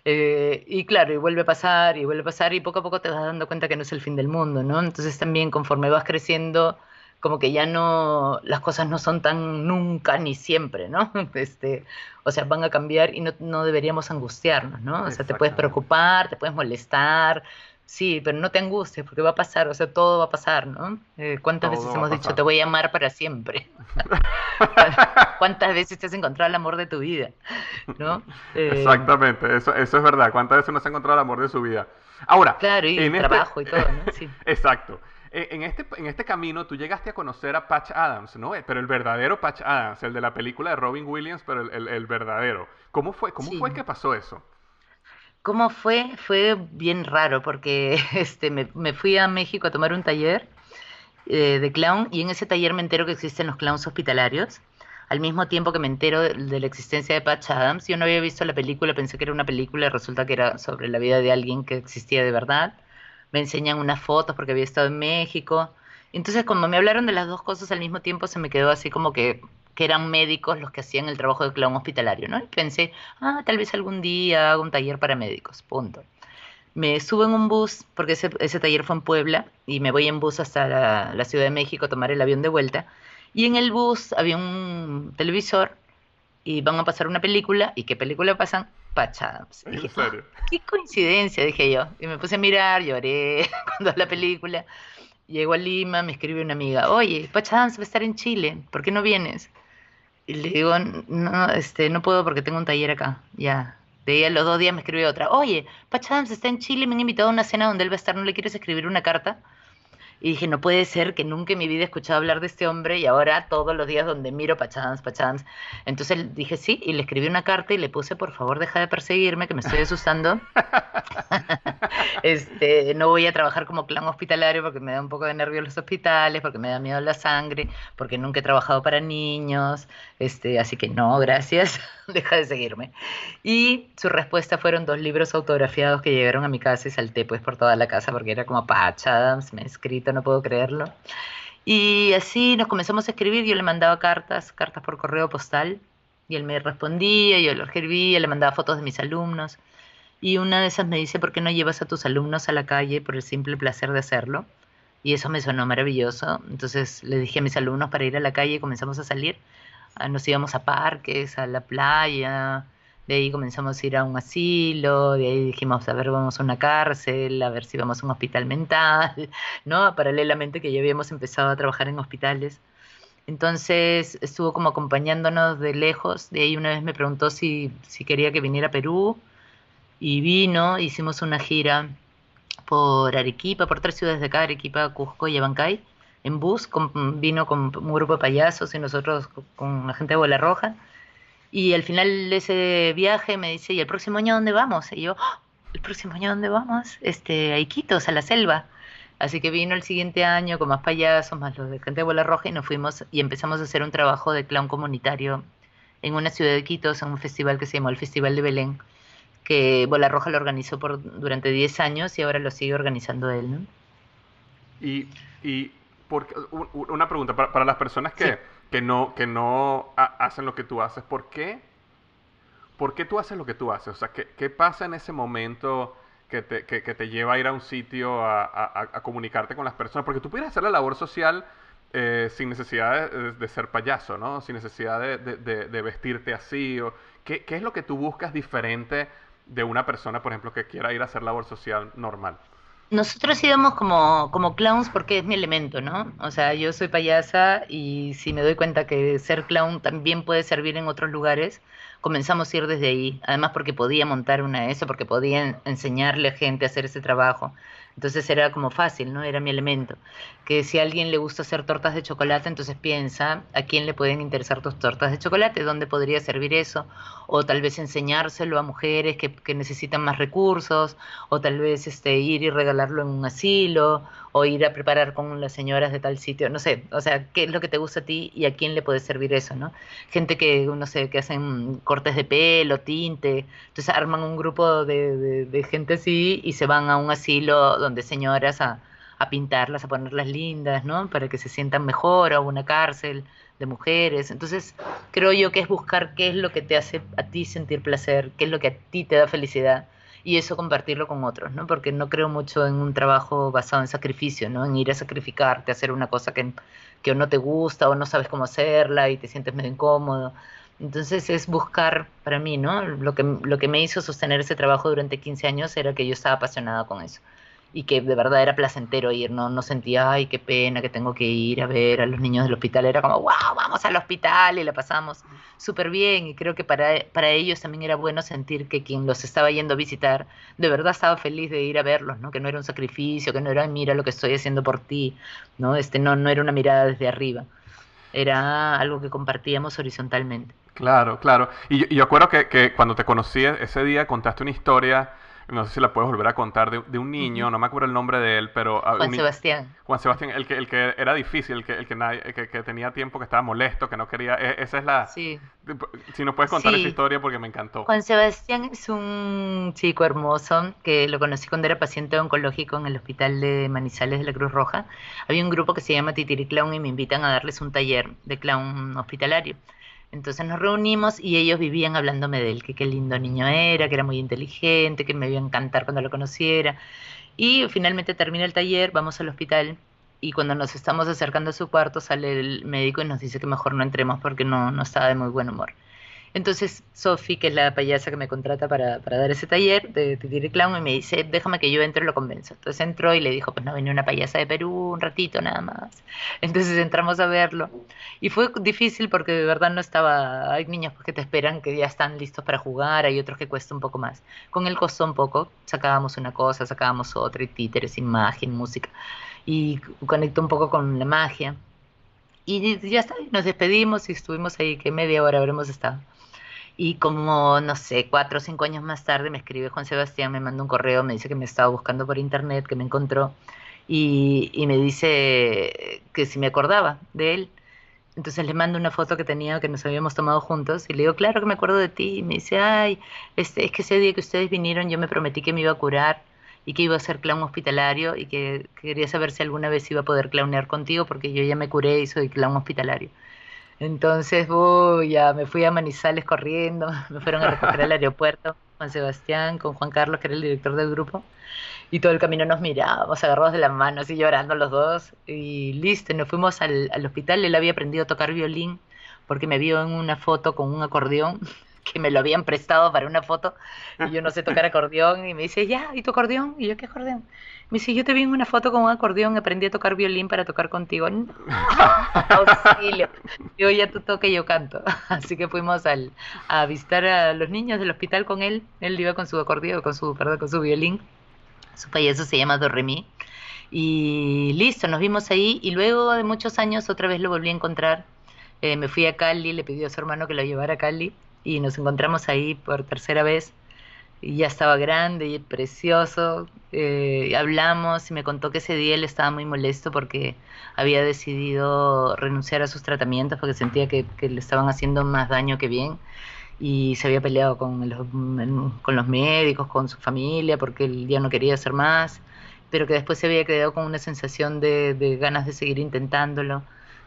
Eh, y claro, y vuelve a pasar, y vuelve a pasar, y poco a poco te vas dando cuenta que no es el fin del mundo, ¿no? Entonces también conforme vas creciendo, como que ya no, las cosas no son tan nunca ni siempre, ¿no? [LAUGHS] Este, o sea, van a cambiar y no, no deberíamos angustiarnos, ¿no? O sea, te puedes preocupar, te puedes molestar, sí, pero no te angusties porque va a pasar, o sea, todo va a pasar, ¿no? Eh, ¿Cuántas veces hemos dicho, te voy a amar para siempre? [LAUGHS] ¿Cuántas veces te has encontrado el amor de tu vida? ¿no? Eh, Exactamente, eso, eso es verdad. ¿Cuántas veces uno se ha encontrado el amor de su vida? Ahora, claro, y este trabajo y todo, ¿no? [LAUGHS] Sí. Exacto. En este, en este camino tú llegaste a conocer a Patch Adams, ¿no? Eh, pero el verdadero Patch Adams, el de la película de Robin Williams, pero el, el, verdadero. ¿Cómo fue, cómo fue que pasó eso? ¿Cómo fue? Fue bien raro porque [LAUGHS] este, me, fui a México a tomar un taller eh, de clown y en ese taller me entero que existen los clowns hospitalarios. Al mismo tiempo que me entero de la existencia de Patch Adams, yo no había visto la película, pensé que era una película y resulta que era sobre la vida de alguien que existía de verdad me enseñan unas fotos porque había estado en México. Entonces, como me hablaron de las dos cosas al mismo tiempo, se me quedó así como que, que eran médicos los que hacían el trabajo de clown hospitalario, ¿no? Y pensé, ah, tal vez algún día hago un taller para médicos, punto. Me subo en un bus, porque ese, ese taller fue en Puebla, y me voy en bus hasta la, la Ciudad de México a tomar el avión de vuelta. Y en el bus había un televisor y van a pasar una película. ¿Y qué película pasan? Patch Adams. ¿En Dije, serio? "Ah, qué coincidencia, dije yo. Y me puse a mirar, lloré [LAUGHS] cuando la película. Llego a Lima, me escribe una amiga, oye, Patch Adams va a estar en Chile, ¿por qué no vienes? Y le digo, no, este, no puedo porque tengo un taller acá. Ya. De ahí a los dos días me escribe otra, oye, Patch Adams está en Chile, me han invitado a una cena donde él va a estar, ¿no le quieres escribir una carta? Y dije, no puede ser que nunca en mi vida he escuchado hablar de este hombre y ahora todos los días donde miro Pachadams, Pachadams. Entonces dije sí y le escribí una carta y le puse, por favor, deja de perseguirme, que me estoy asustando. [LAUGHS] [LAUGHS] este, no voy a trabajar como clan hospitalario porque me da un poco de nervio los hospitales, porque me da miedo la sangre, porque nunca he trabajado para niños. Este, así que no, gracias, [LAUGHS] deja de seguirme. Y su respuesta fueron dos libros autografiados que llegaron a mi casa y salté pues por toda la casa porque era como Patch Adams, me ha escrito, no puedo creerlo. Y así nos comenzamos a escribir, yo le mandaba cartas, cartas por correo postal, y él me respondía, yo lo escribía, le mandaba fotos de mis alumnos. Y una de esas me dice, ¿por qué no llevas a tus alumnos a la calle por el simple placer de hacerlo? Y eso me sonó maravilloso. Entonces le dije a mis alumnos para ir a la calle comenzamos a salir. Ah, Nos íbamos a parques, a la playa, de ahí comenzamos a ir a un asilo, de ahí dijimos, a ver, vamos a una cárcel, a ver si vamos a un hospital mental, [LAUGHS] ¿no? Paralelamente que ya habíamos empezado a trabajar en hospitales. Entonces estuvo como acompañándonos de lejos. De ahí una vez me preguntó si, si quería que viniera a Perú y vino. Hicimos una gira por Arequipa, por tres ciudades de acá, Arequipa, Cusco y Abancay, en bus. Vino con un grupo de payasos y nosotros con, con la gente de Bola Roja. Y al final de ese viaje me dice, ¿y el próximo año dónde vamos? Y yo, "Ah, ¿el próximo año dónde vamos? Este, a Iquitos, a la selva. Así que vino el siguiente año con más payasos, más los de gente de Bola Roja y nos fuimos y empezamos a hacer un trabajo de clown comunitario en una ciudad de Iquitos, en un festival que se llamó el Festival de Belén, que Bola Roja lo organizó por, durante 10 años y ahora lo sigue organizando él. ¿no? Y, y por, u- u- una pregunta para, para las personas que, Sí. Que no, que no ha- hacen lo que tú haces, ¿por qué? ¿Por qué tú haces lo que tú haces? O sea, ¿qué, qué pasa en ese momento que te, que, te lleva a ir a un sitio a, a- comunicarte con las personas? Porque tú pudieras hacer la labor social eh, sin necesidad de, ser payaso, ¿no? Sin necesidad de- de- de vestirte así. O, ¿qué, ¿Qué es lo que tú buscas diferente de una persona, por ejemplo, que quiera ir a hacer labor social normal? Nosotros íbamos como, como clowns porque es mi elemento, ¿no? O sea, yo soy payasa y si me doy cuenta que ser clown también puede servir en otros lugares, comenzamos a ir desde ahí. Además porque podía montar una de eso, porque podía en- enseñarle a gente a hacer ese trabajo. Entonces era como fácil, ¿no? Era mi elemento. Que si a alguien le gusta hacer tortas de chocolate, entonces piensa a quién le pueden interesar tus tortas de chocolate, dónde podría servir eso, o tal vez enseñárselo a mujeres que, que necesitan más recursos, o tal vez este, ir y regalarlo en un asilo, o ir a preparar con las señoras de tal sitio, no sé, o sea, qué es lo que te gusta a ti y a quién le puede servir eso, ¿no? Gente que, no sé, que hacen cortes de pelo, tinte, entonces arman un grupo de, de- gente así y se van a un asilo donde señoras a, a pintarlas, a ponerlas lindas, ¿no? Para que se sientan mejor, o una cárcel de mujeres. Entonces, creo yo que es buscar qué es lo que te hace a ti sentir placer, qué es lo que a ti te da felicidad y eso compartirlo con otros, ¿no? Porque no creo mucho en un trabajo basado en sacrificio, ¿no? En ir a sacrificarte, hacer una cosa que, que no te gusta o no sabes cómo hacerla y te sientes medio incómodo. Entonces es buscar para mí, ¿no? Lo que, lo que me hizo sostener ese trabajo durante 15 años era que yo estaba apasionada con eso y que de verdad era placentero ir, no, no sentía, ay, qué pena que tengo que ir a ver a los niños del hospital, era como, wow, vamos al hospital y la pasamos súper bien y creo que para, para ellos también era bueno sentir que quien los estaba yendo a visitar de verdad estaba feliz de ir a verlos, ¿no? Que no era un sacrificio, que no era, mira lo que estoy haciendo por ti, ¿no? Este, no, no era una mirada desde arriba, era algo que compartíamos horizontalmente. Claro, claro. Y yo, y acuerdo que, que cuando te conocí ese día contaste una historia no sé si la puedes volver a contar, de, un niño, no me acuerdo el nombre de él, pero... Ah, Juan Sebastián. Juan Sebastián, el que, el que era difícil, el que, el que, que, tenía tiempo, que estaba molesto, que no quería... E, esa es la... Sí. Si nos puedes contar esa historia porque me encantó. Juan Sebastián es un chico hermoso que lo conocí cuando era paciente oncológico en el hospital de Manizales de la Cruz Roja. Había un grupo que se llama Titiri Clown y me invitan a darles un taller de clown hospitalario. Entonces nos reunimos y ellos vivían hablándome de él, que qué lindo niño era, que era muy inteligente, que me iba a encantar cuando lo conociera. Y finalmente termina el taller, vamos al hospital y cuando nos estamos acercando a su cuarto sale el médico y nos dice que mejor no entremos porque no, no estaba de muy buen humor. Entonces Sophie, que es la payasa que me contrata para, dar ese taller de Titiri Clown, me dice, déjame que yo entre y lo convenzo. Entonces entró y le dijo, pues no, venía una payasa de Perú un ratito nada más. Entonces entramos a verlo. Y fue difícil porque de verdad no estaba, hay niños que te esperan que ya están listos para jugar, hay otros que cuesta un poco más. Con él costó un poco, sacábamos una cosa, sacábamos otra, y títeres, imagen, música. Y conectó un poco con la magia. Y ya está, nos despedimos y estuvimos ahí que media hora habremos estado. Y como, no sé, cuatro o cinco años más tarde me escribe Juan Sebastián, me manda un correo, me dice que me estaba buscando por internet, que me encontró y, y me dice que si me acordaba de él. Entonces le mando una foto que tenía, que nos habíamos tomado juntos, y le digo, claro que me acuerdo de ti. Y me dice, ay, este, es que ese día que ustedes vinieron yo me prometí que me iba a curar y que iba a ser clown hospitalario y que, que quería saber si alguna vez iba a poder clownear contigo porque yo ya me curé y soy clown hospitalario. Entonces, ya me fui a Manizales corriendo, [LAUGHS] me fueron a recoger al [LAUGHS] aeropuerto, Juan Sebastián, con Juan Carlos, que era el director del grupo, y todo el camino nos mirábamos, agarrados de las manos así llorando los dos, y listo, nos fuimos al, al hospital, él había aprendido a tocar violín, porque me vio en una foto con un acordeón, [LAUGHS] que me lo habían prestado para una foto, y yo no sé tocar acordeón, y me dice, ya, ¿y tu acordeón? Y yo, ¿qué acordeón? Me dice, yo te vi en una foto con un acordeón, aprendí a tocar violín para tocar contigo. [LAUGHS] auxilio. Yo ya tú toques, yo canto. [LAUGHS] Así que fuimos al, a visitar a los niños del hospital con él. Él iba con su acordeón, con su, perdón, con su violín. Su payaso se llama Dorremi. Y listo, nos vimos ahí y luego de muchos años otra vez lo volví a encontrar. Eh, me fui a Cali, le pidió a su hermano que lo llevara a Cali y nos encontramos ahí por tercera vez y ya estaba grande y precioso. Eh, hablamos y me contó que ese día él estaba muy molesto porque había decidido renunciar a sus tratamientos porque sentía que, le estaban haciendo más daño que bien y se había peleado con los, con los médicos, con su familia porque él ya no quería hacer más, pero que después se había quedado con una sensación de, de ganas de seguir intentándolo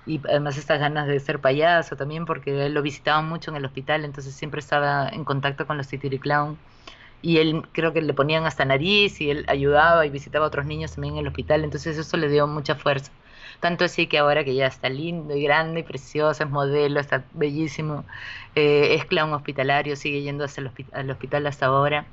y además estas ganas de ser payaso también porque él lo visitaba mucho en el hospital, entonces siempre estaba en contacto con los Titiri Clown y él creo que le ponían hasta nariz y él ayudaba y visitaba a otros niños también en el hospital, entonces eso le dio mucha fuerza. Tanto así que ahora que ya está lindo y grande y precioso, es modelo, está bellísimo, eh, es clown hospitalario, sigue yendo hasta el al hospital hasta ahora,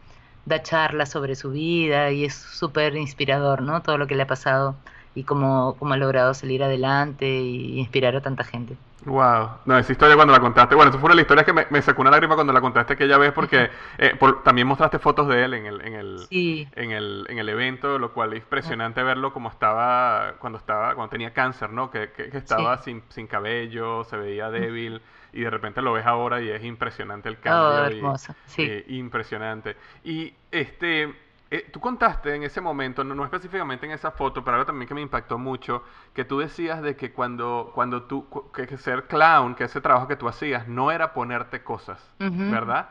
da charlas sobre su vida y es súper inspirador, ¿no? Todo lo que le ha pasado y cómo, cómo ha logrado salir adelante y inspirar a tanta gente. Wow, no, esa historia cuando la contaste, bueno, eso fue una de las historias que me, me sacó una lágrima cuando la contaste aquella vez porque [LAUGHS] eh, también mostraste fotos de él en el, en el, en el, en el evento, lo cual es impresionante verlo como estaba cuando estaba, cuando tenía cáncer, ¿no? Que, que, estaba sin, sin cabello, se veía débil y de repente lo ves ahora y es impresionante el cambio. Oh, hermoso, sí. impresionante. Y este, eh, tú contaste en ese momento, no, específicamente en esa foto, pero algo también que me impactó mucho, que tú decías de que cuando, cuando tú, que, ser clown, que ese trabajo que tú hacías, no era ponerte cosas, ¿verdad?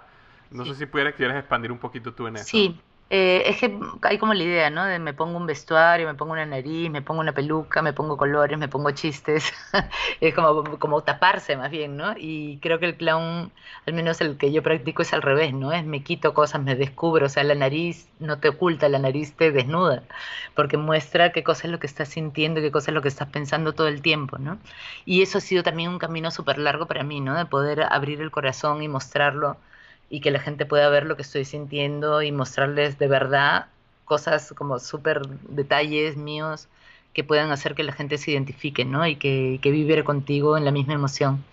No sé si pudieras, quieres expandir un poquito tú en eso. Sí, eh, es que hay como la idea, ¿no? De me pongo un vestuario, me pongo una nariz, me pongo una peluca, me pongo colores, me pongo chistes. [LAUGHS] es como, como taparse más bien, ¿no? Y creo que el clown, al menos el que yo practico, es al revés, ¿no? Es me quito cosas, me descubro. O sea, la nariz no te oculta, la nariz te desnuda, porque muestra qué cosa es lo que estás sintiendo, qué cosa es lo que estás pensando todo el tiempo, ¿no? Y eso ha sido también un camino súper largo para mí, ¿no? De poder abrir el corazón y mostrarlo y que la gente pueda ver lo que estoy sintiendo y mostrarles de verdad cosas como súper detalles míos que puedan hacer que la gente se identifique, ¿no? Y que, que viviera contigo en la misma emoción.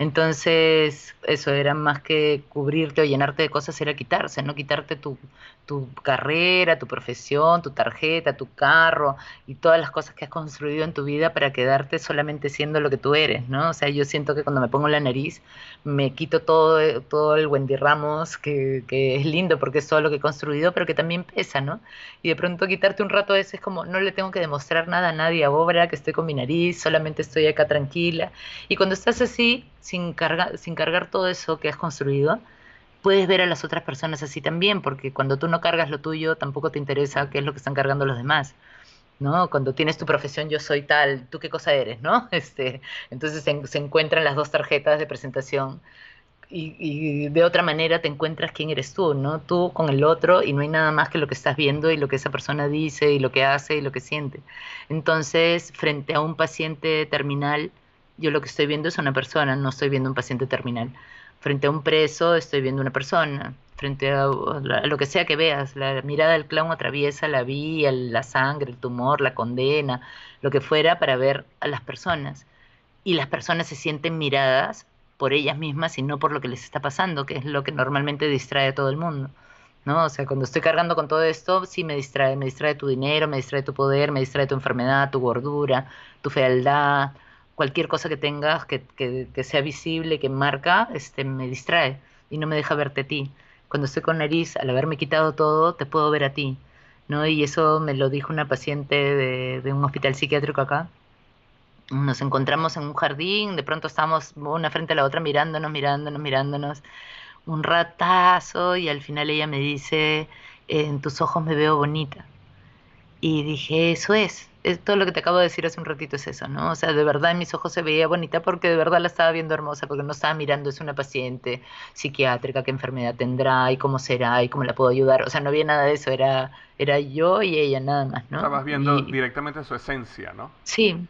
Entonces, eso era más que cubrirte o llenarte de cosas, era quitarse, no quitarte tu, tu carrera, tu profesión, tu tarjeta, tu carro y todas las cosas que has construido en tu vida para quedarte solamente siendo lo que tú eres, ¿no? O sea, yo siento que cuando me pongo la nariz me quito todo, todo el Wendy Ramos, que, que es lindo porque es todo lo que he construido, pero que también pesa, ¿no? Y de pronto quitarte un rato eso es como, no le tengo que demostrar nada a nadie ahora que estoy con mi nariz, solamente estoy acá tranquila. Y cuando estás así, sin, cargar sin cargar todo eso que has construido, puedes ver a las otras personas así también, porque cuando tú no cargas lo tuyo, tampoco te interesa qué es lo que están cargando los demás. ¿no? Cuando tienes tu profesión, yo soy tal, ¿tú qué cosa eres? ¿no? [LAUGHS] Este, entonces se, encuentran las dos tarjetas de presentación y, y, de otra manera te encuentras quién eres tú, ¿no? Tú con el otro y no hay nada más que lo que estás viendo y lo que esa persona dice y lo que hace y lo que siente. Entonces, frente a un paciente terminal, yo lo que estoy viendo es una persona, no estoy viendo un paciente terminal frente a un preso estoy viendo una persona, frente a, lo que sea que veas, la mirada del clown atraviesa la vía, la sangre, el tumor, la condena, lo que fuera para ver a las personas. Y las personas se sienten miradas por ellas mismas y no por lo que les está pasando, que es lo que normalmente distrae a todo el mundo. ¿no? O sea, cuando estoy cargando con todo esto, sí me distrae, me distrae tu dinero, me distrae tu poder, me distrae tu enfermedad, tu gordura, tu fealdad, cualquier cosa que tengas que, que, sea visible, que marca, este, me distrae y no me deja verte a ti. Cuando estoy con nariz, al haberme quitado todo, te puedo ver a ti. ¿no? Y eso me lo dijo una paciente de, de un hospital psiquiátrico acá. Nos encontramos en un jardín, de pronto estábamos una frente a la otra mirándonos, mirándonos, mirándonos un ratazo y al final ella me dice, en tus ojos me veo bonita. Y dije, eso es, todo lo que te acabo de decir hace un ratito es eso, ¿no? O sea, de verdad en mis ojos se veía bonita porque de verdad la estaba viendo hermosa, porque no estaba mirando, es una paciente psiquiátrica, qué enfermedad tendrá y cómo será y cómo la puedo ayudar. O sea, no había nada de eso, era, era yo y ella nada más, ¿no? Estabas viendo directamente su esencia, ¿no? Sí,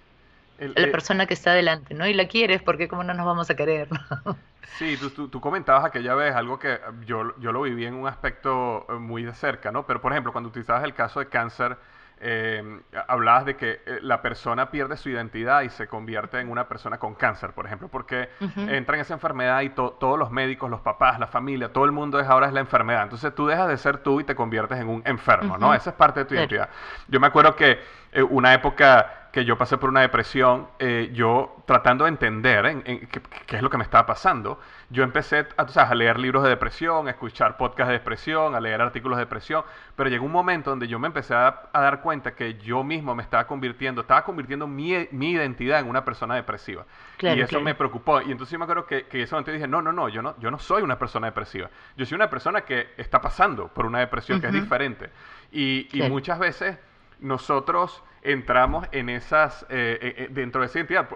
la eh, persona que está delante, ¿no? Y la quieres porque cómo no nos vamos a querer, ¿no? Sí, tú, tú, comentabas aquella vez algo que yo, yo lo viví en un aspecto eh, muy de cerca, ¿no? Pero, por ejemplo, cuando utilizabas el caso de cáncer, eh, hablabas de que eh, la persona pierde su identidad y se convierte en una persona con cáncer, por ejemplo, porque entra en esa enfermedad y todos los médicos, los papás, la familia, todo el mundo es ahora es la enfermedad. Entonces tú dejas de ser tú y te conviertes en un enfermo, ¿no? Esa es parte de tu identidad. Yo me acuerdo que eh, una época que yo pasé por una depresión, eh, yo tratando de entender en, qué, es lo que me estaba pasando, yo empecé a, a leer libros de depresión, a escuchar podcasts de depresión, a leer artículos de depresión, pero llegó un momento donde yo me empecé a, dar cuenta que yo mismo me estaba convirtiendo, estaba convirtiendo mi, mi identidad en una persona depresiva. y eso me preocupó. Y entonces yo me acuerdo que, que eso antes dije, no, no, no yo, no, yo no soy una persona depresiva. Yo soy una persona que está pasando por una depresión que es diferente. Y, y muchas veces nosotros entramos en esas, eh, eh, eh, dentro de esa identidad.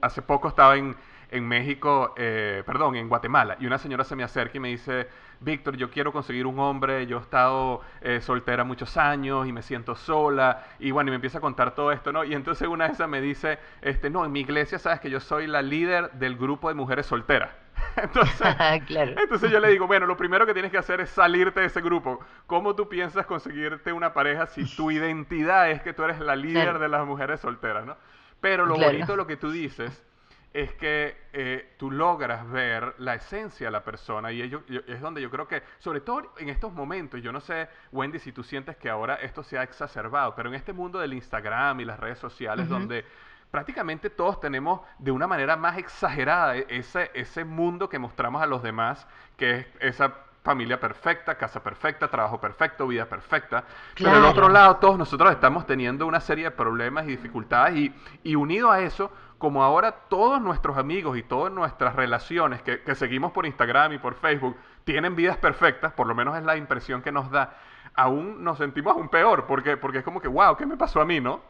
hace poco estaba en, en México, perdón, en Guatemala, y una señora se me acerca y me dice, Víctor, yo quiero conseguir un hombre, yo he estado soltera muchos años y me siento sola, y bueno, y me empieza a contar todo esto, ¿no? Y entonces una de esas me dice, este, no, en mi iglesia sabes que yo soy la líder del grupo de mujeres solteras. [LAUGHS] Entonces, [LAUGHS] entonces yo le digo, bueno, lo primero que tienes que hacer es salirte de ese grupo. ¿Cómo tú piensas conseguirte una pareja si tu [LAUGHS] identidad es que tú eres la líder de las mujeres solteras, ¿no? Pero lo bonito de lo que tú dices es que eh, tú logras ver la esencia de la persona y ello, es donde yo creo que, sobre todo en estos momentos, yo no sé, Wendy, si tú sientes que ahora esto se ha exacerbado, pero en este mundo del Instagram y las redes sociales donde prácticamente todos tenemos de una manera más exagerada e-, ese, ese mundo que mostramos a los demás, que es esa familia perfecta, casa perfecta, trabajo perfecto, vida perfecta. Pero al otro lado, todos nosotros estamos teniendo una serie de problemas y dificultades y, y unido a eso, como ahora todos nuestros amigos y todas nuestras relaciones que, que, seguimos por Instagram y por Facebook tienen vidas perfectas, por lo menos es la impresión que nos da, aún nos sentimos aún peor, porque, porque es como que, wow, ¿qué me pasó a mí, no?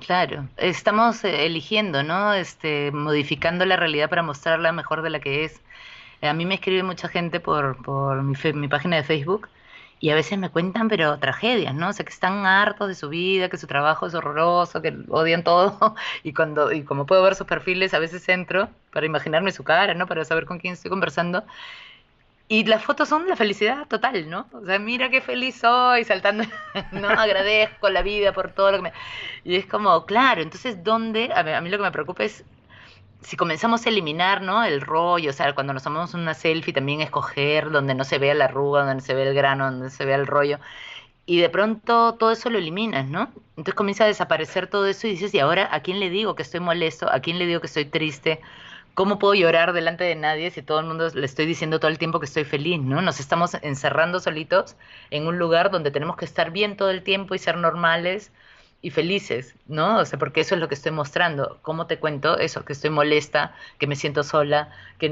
Claro, estamos eh, eligiendo, ¿no? Este, modificando la realidad para mostrarla mejor de la que es. A mí me escribe mucha gente por, por mi, mi página de Facebook y a veces me cuentan, pero tragedias, ¿no? O sea, que están hartos de su vida, que su trabajo es horroroso, que odian todo. [LAUGHS] Y cuando y como puedo ver sus perfiles, a veces entro para imaginarme su cara, ¿no? Para saber con quién estoy conversando. Y las fotos son la felicidad total, ¿no? O sea, mira qué feliz soy, saltando, [LAUGHS] no agradezco la vida por todo lo que me... Y es como, claro, entonces, ¿dónde? A mí, lo que me preocupa es si comenzamos a eliminar, ¿no? El rollo, o sea, cuando nos tomamos una selfie también escoger donde no se vea la arruga, donde se ve el grano, donde se vea el rollo. Y de pronto todo eso lo eliminas, ¿no? Entonces comienza a desaparecer todo eso y dices, ¿y ahora a quién le digo que estoy molesto? ¿A quién le digo que estoy triste? ¿Cómo puedo llorar delante de nadie si todo el mundo le estoy diciendo todo el tiempo que estoy feliz, ¿no? Nos estamos encerrando solitos en un lugar donde tenemos que estar bien todo el tiempo y ser normales y felices, ¿no? O sea, porque eso es lo que estoy mostrando. ¿Cómo te cuento eso? Que estoy molesta, que me siento sola, que,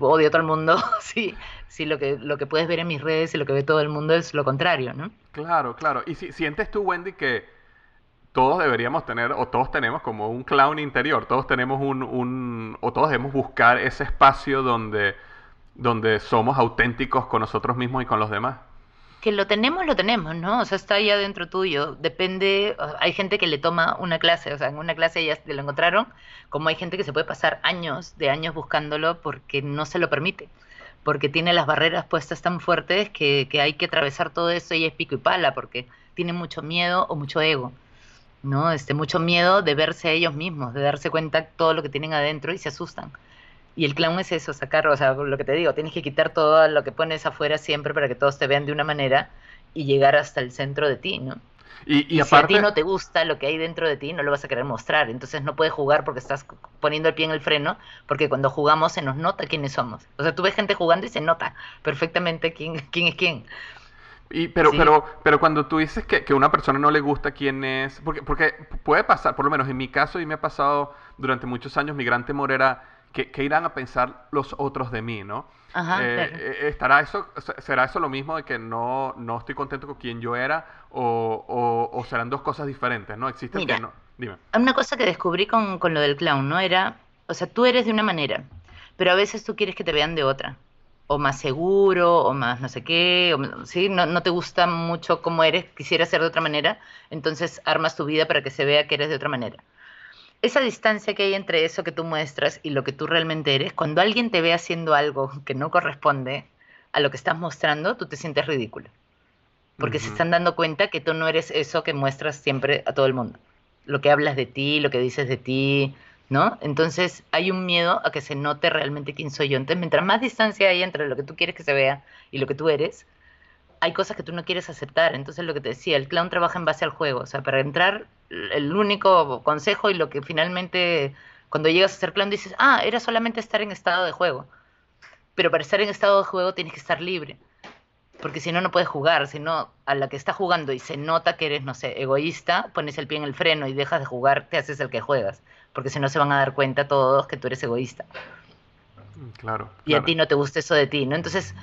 odio a todo el mundo. [LAUGHS] sí, sí, lo que, lo que puedes ver en mis redes y lo que ve todo el mundo es lo contrario, ¿no? Claro, claro. Y si, sientes tú, Wendy, que todos deberíamos tener, o todos tenemos como un clown interior, todos tenemos un, un o todos debemos buscar ese espacio donde, donde somos auténticos con nosotros mismos y con los demás que lo tenemos, lo tenemos, ¿no? O sea, está ahí adentro tuyo. Depende, hay gente que le toma una clase, o sea, en una clase ya lo encontraron, como hay gente que se puede pasar años de años buscándolo porque no se lo permite, porque tiene las barreras puestas tan fuertes que, que hay que atravesar todo eso y es pico y pala, porque tiene mucho miedo o mucho ego. ¿No? Este, mucho miedo de verse a ellos mismos, de darse cuenta de todo lo que tienen adentro y se asustan. Y el clown es eso, sacar, o sea, lo que te digo, tienes que quitar todo lo que pones afuera siempre para que todos te vean de una manera y llegar hasta el centro de ti, ¿no? Y, aparte... si a ti no te gusta lo que hay dentro de ti, no lo vas a querer mostrar. Entonces no puedes jugar porque estás poniendo el pie en el freno, porque cuando jugamos se nos nota quiénes somos. O sea, tú ves gente jugando y se nota perfectamente quién, quién es quién. Y, pero, pero, pero cuando tú dices que, que una persona no le gusta quién es, porque, porque puede pasar, por lo menos en mi caso, y me ha pasado durante muchos años, mi gran temor era ¿qué, irán a pensar los otros de mí, no? Ajá, eh, eh, ¿estará eso, ¿Será eso lo mismo de que no, no estoy contento con quien yo era o, o, serán dos cosas diferentes, no? Existe que no. Dime. Una cosa que descubrí con, con lo del clown, ¿no? Era, o sea, tú eres de una manera, pero a veces tú quieres que te vean de otra o más seguro, o más no sé qué, o, ¿sí? No, no, te gusta mucho cómo eres, quisieras ser de otra manera, entonces armas tu vida para que se vea que eres de otra manera esa distancia que hay entre eso que tú muestras y lo que tú realmente eres, cuando alguien te ve haciendo algo que no corresponde a lo que estás mostrando, tú te sientes ridículo. Porque se están dando cuenta que tú no eres eso que muestras siempre a todo el mundo. Lo que hablas de ti, lo que dices de ti, ¿no? Entonces hay un miedo a que se note realmente quién soy yo. Entonces, mientras más distancia hay entre lo que tú quieres que se vea y lo que tú eres, hay cosas que tú no quieres aceptar. Entonces, lo que te decía, el clown trabaja en base al juego. O sea, para entrar, el único consejo y lo que finalmente, cuando llegas a ser clown, dices, ah, era solamente estar en estado de juego. Pero para estar en estado de juego tienes que estar libre. Porque si no, no puedes jugar. Si no, a la que está jugando y se nota que eres, no sé, egoísta, pones el pie en el freno y dejas de jugar, te haces el que juegas. Porque si no, se van a dar cuenta todos que tú eres egoísta. Claro. Y a ti no te gusta eso de ti, ¿no? Entonces,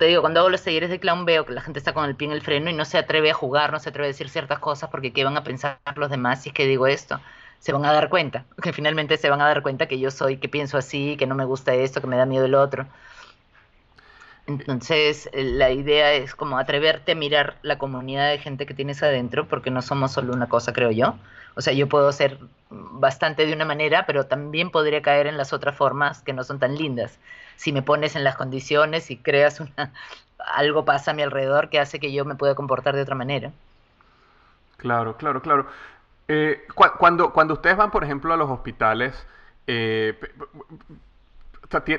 te digo, cuando hago los talleres de clown veo que la gente está con el pie en el freno y no se atreve a jugar, no se atreve a decir ciertas cosas porque qué van a pensar los demás si es que digo esto. Se van a dar cuenta, [LAUGHS] que finalmente se van a dar cuenta que yo soy, que pienso así, que no me gusta esto, que me da miedo el otro. Entonces, la idea es como atreverte a mirar la comunidad de gente que tienes adentro, porque no somos solo una cosa, creo yo. O sea, yo puedo ser bastante de una manera, pero también podría caer en las otras formas que no son tan lindas. Si me pones en las condiciones y creas una, [LAUGHS] algo pasa a mi alrededor que hace que yo me pueda comportar de otra manera. Claro, claro, claro. Eh, cuando, cuando ustedes van, por ejemplo, a los hospitales, eh,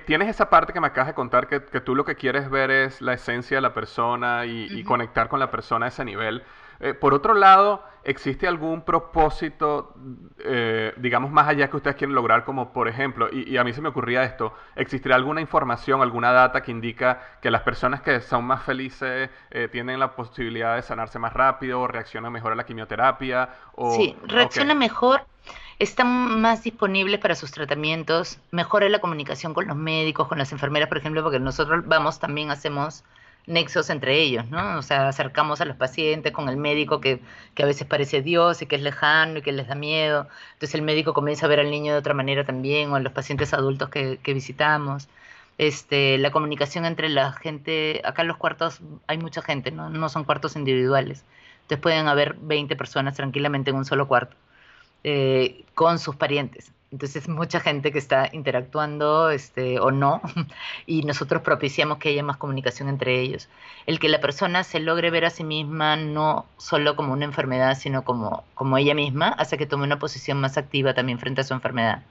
tienes esa parte que me acabas de contar que, tú lo que quieres ver es la esencia de la persona y, conectar con la persona a ese nivel. Eh, por otro lado, ¿existe algún propósito, eh, digamos, más allá que ustedes quieren lograr? Como por ejemplo, y, a mí se me ocurría esto, ¿existirá alguna información, alguna data que indica que las personas que son más felices eh, tienen la posibilidad de sanarse más rápido, o reaccionan mejor a la quimioterapia? O, sí, reacciona mejor están más disponibles para sus tratamientos, mejora la comunicación con los médicos, con las enfermeras, por ejemplo, porque nosotros vamos, también hacemos nexos entre ellos, ¿no? O sea, acercamos a los pacientes con el médico que, que, a veces parece Dios y que es lejano y que les da miedo. Entonces el médico comienza a ver al niño de otra manera también, o a los pacientes adultos que, que visitamos. Este, la comunicación entre la gente, acá en los cuartos hay mucha gente, ¿no? no son cuartos individuales. Entonces pueden haber 20 personas tranquilamente en un solo cuarto, eh, con sus parientes. Entonces, mucha gente que está interactuando este, o no, [LAUGHS] y nosotros propiciamos que haya más comunicación entre ellos. El que la persona se logre ver a sí misma no solo como una enfermedad, sino como, como ella misma, hace que tome una posición más activa también frente a su enfermedad.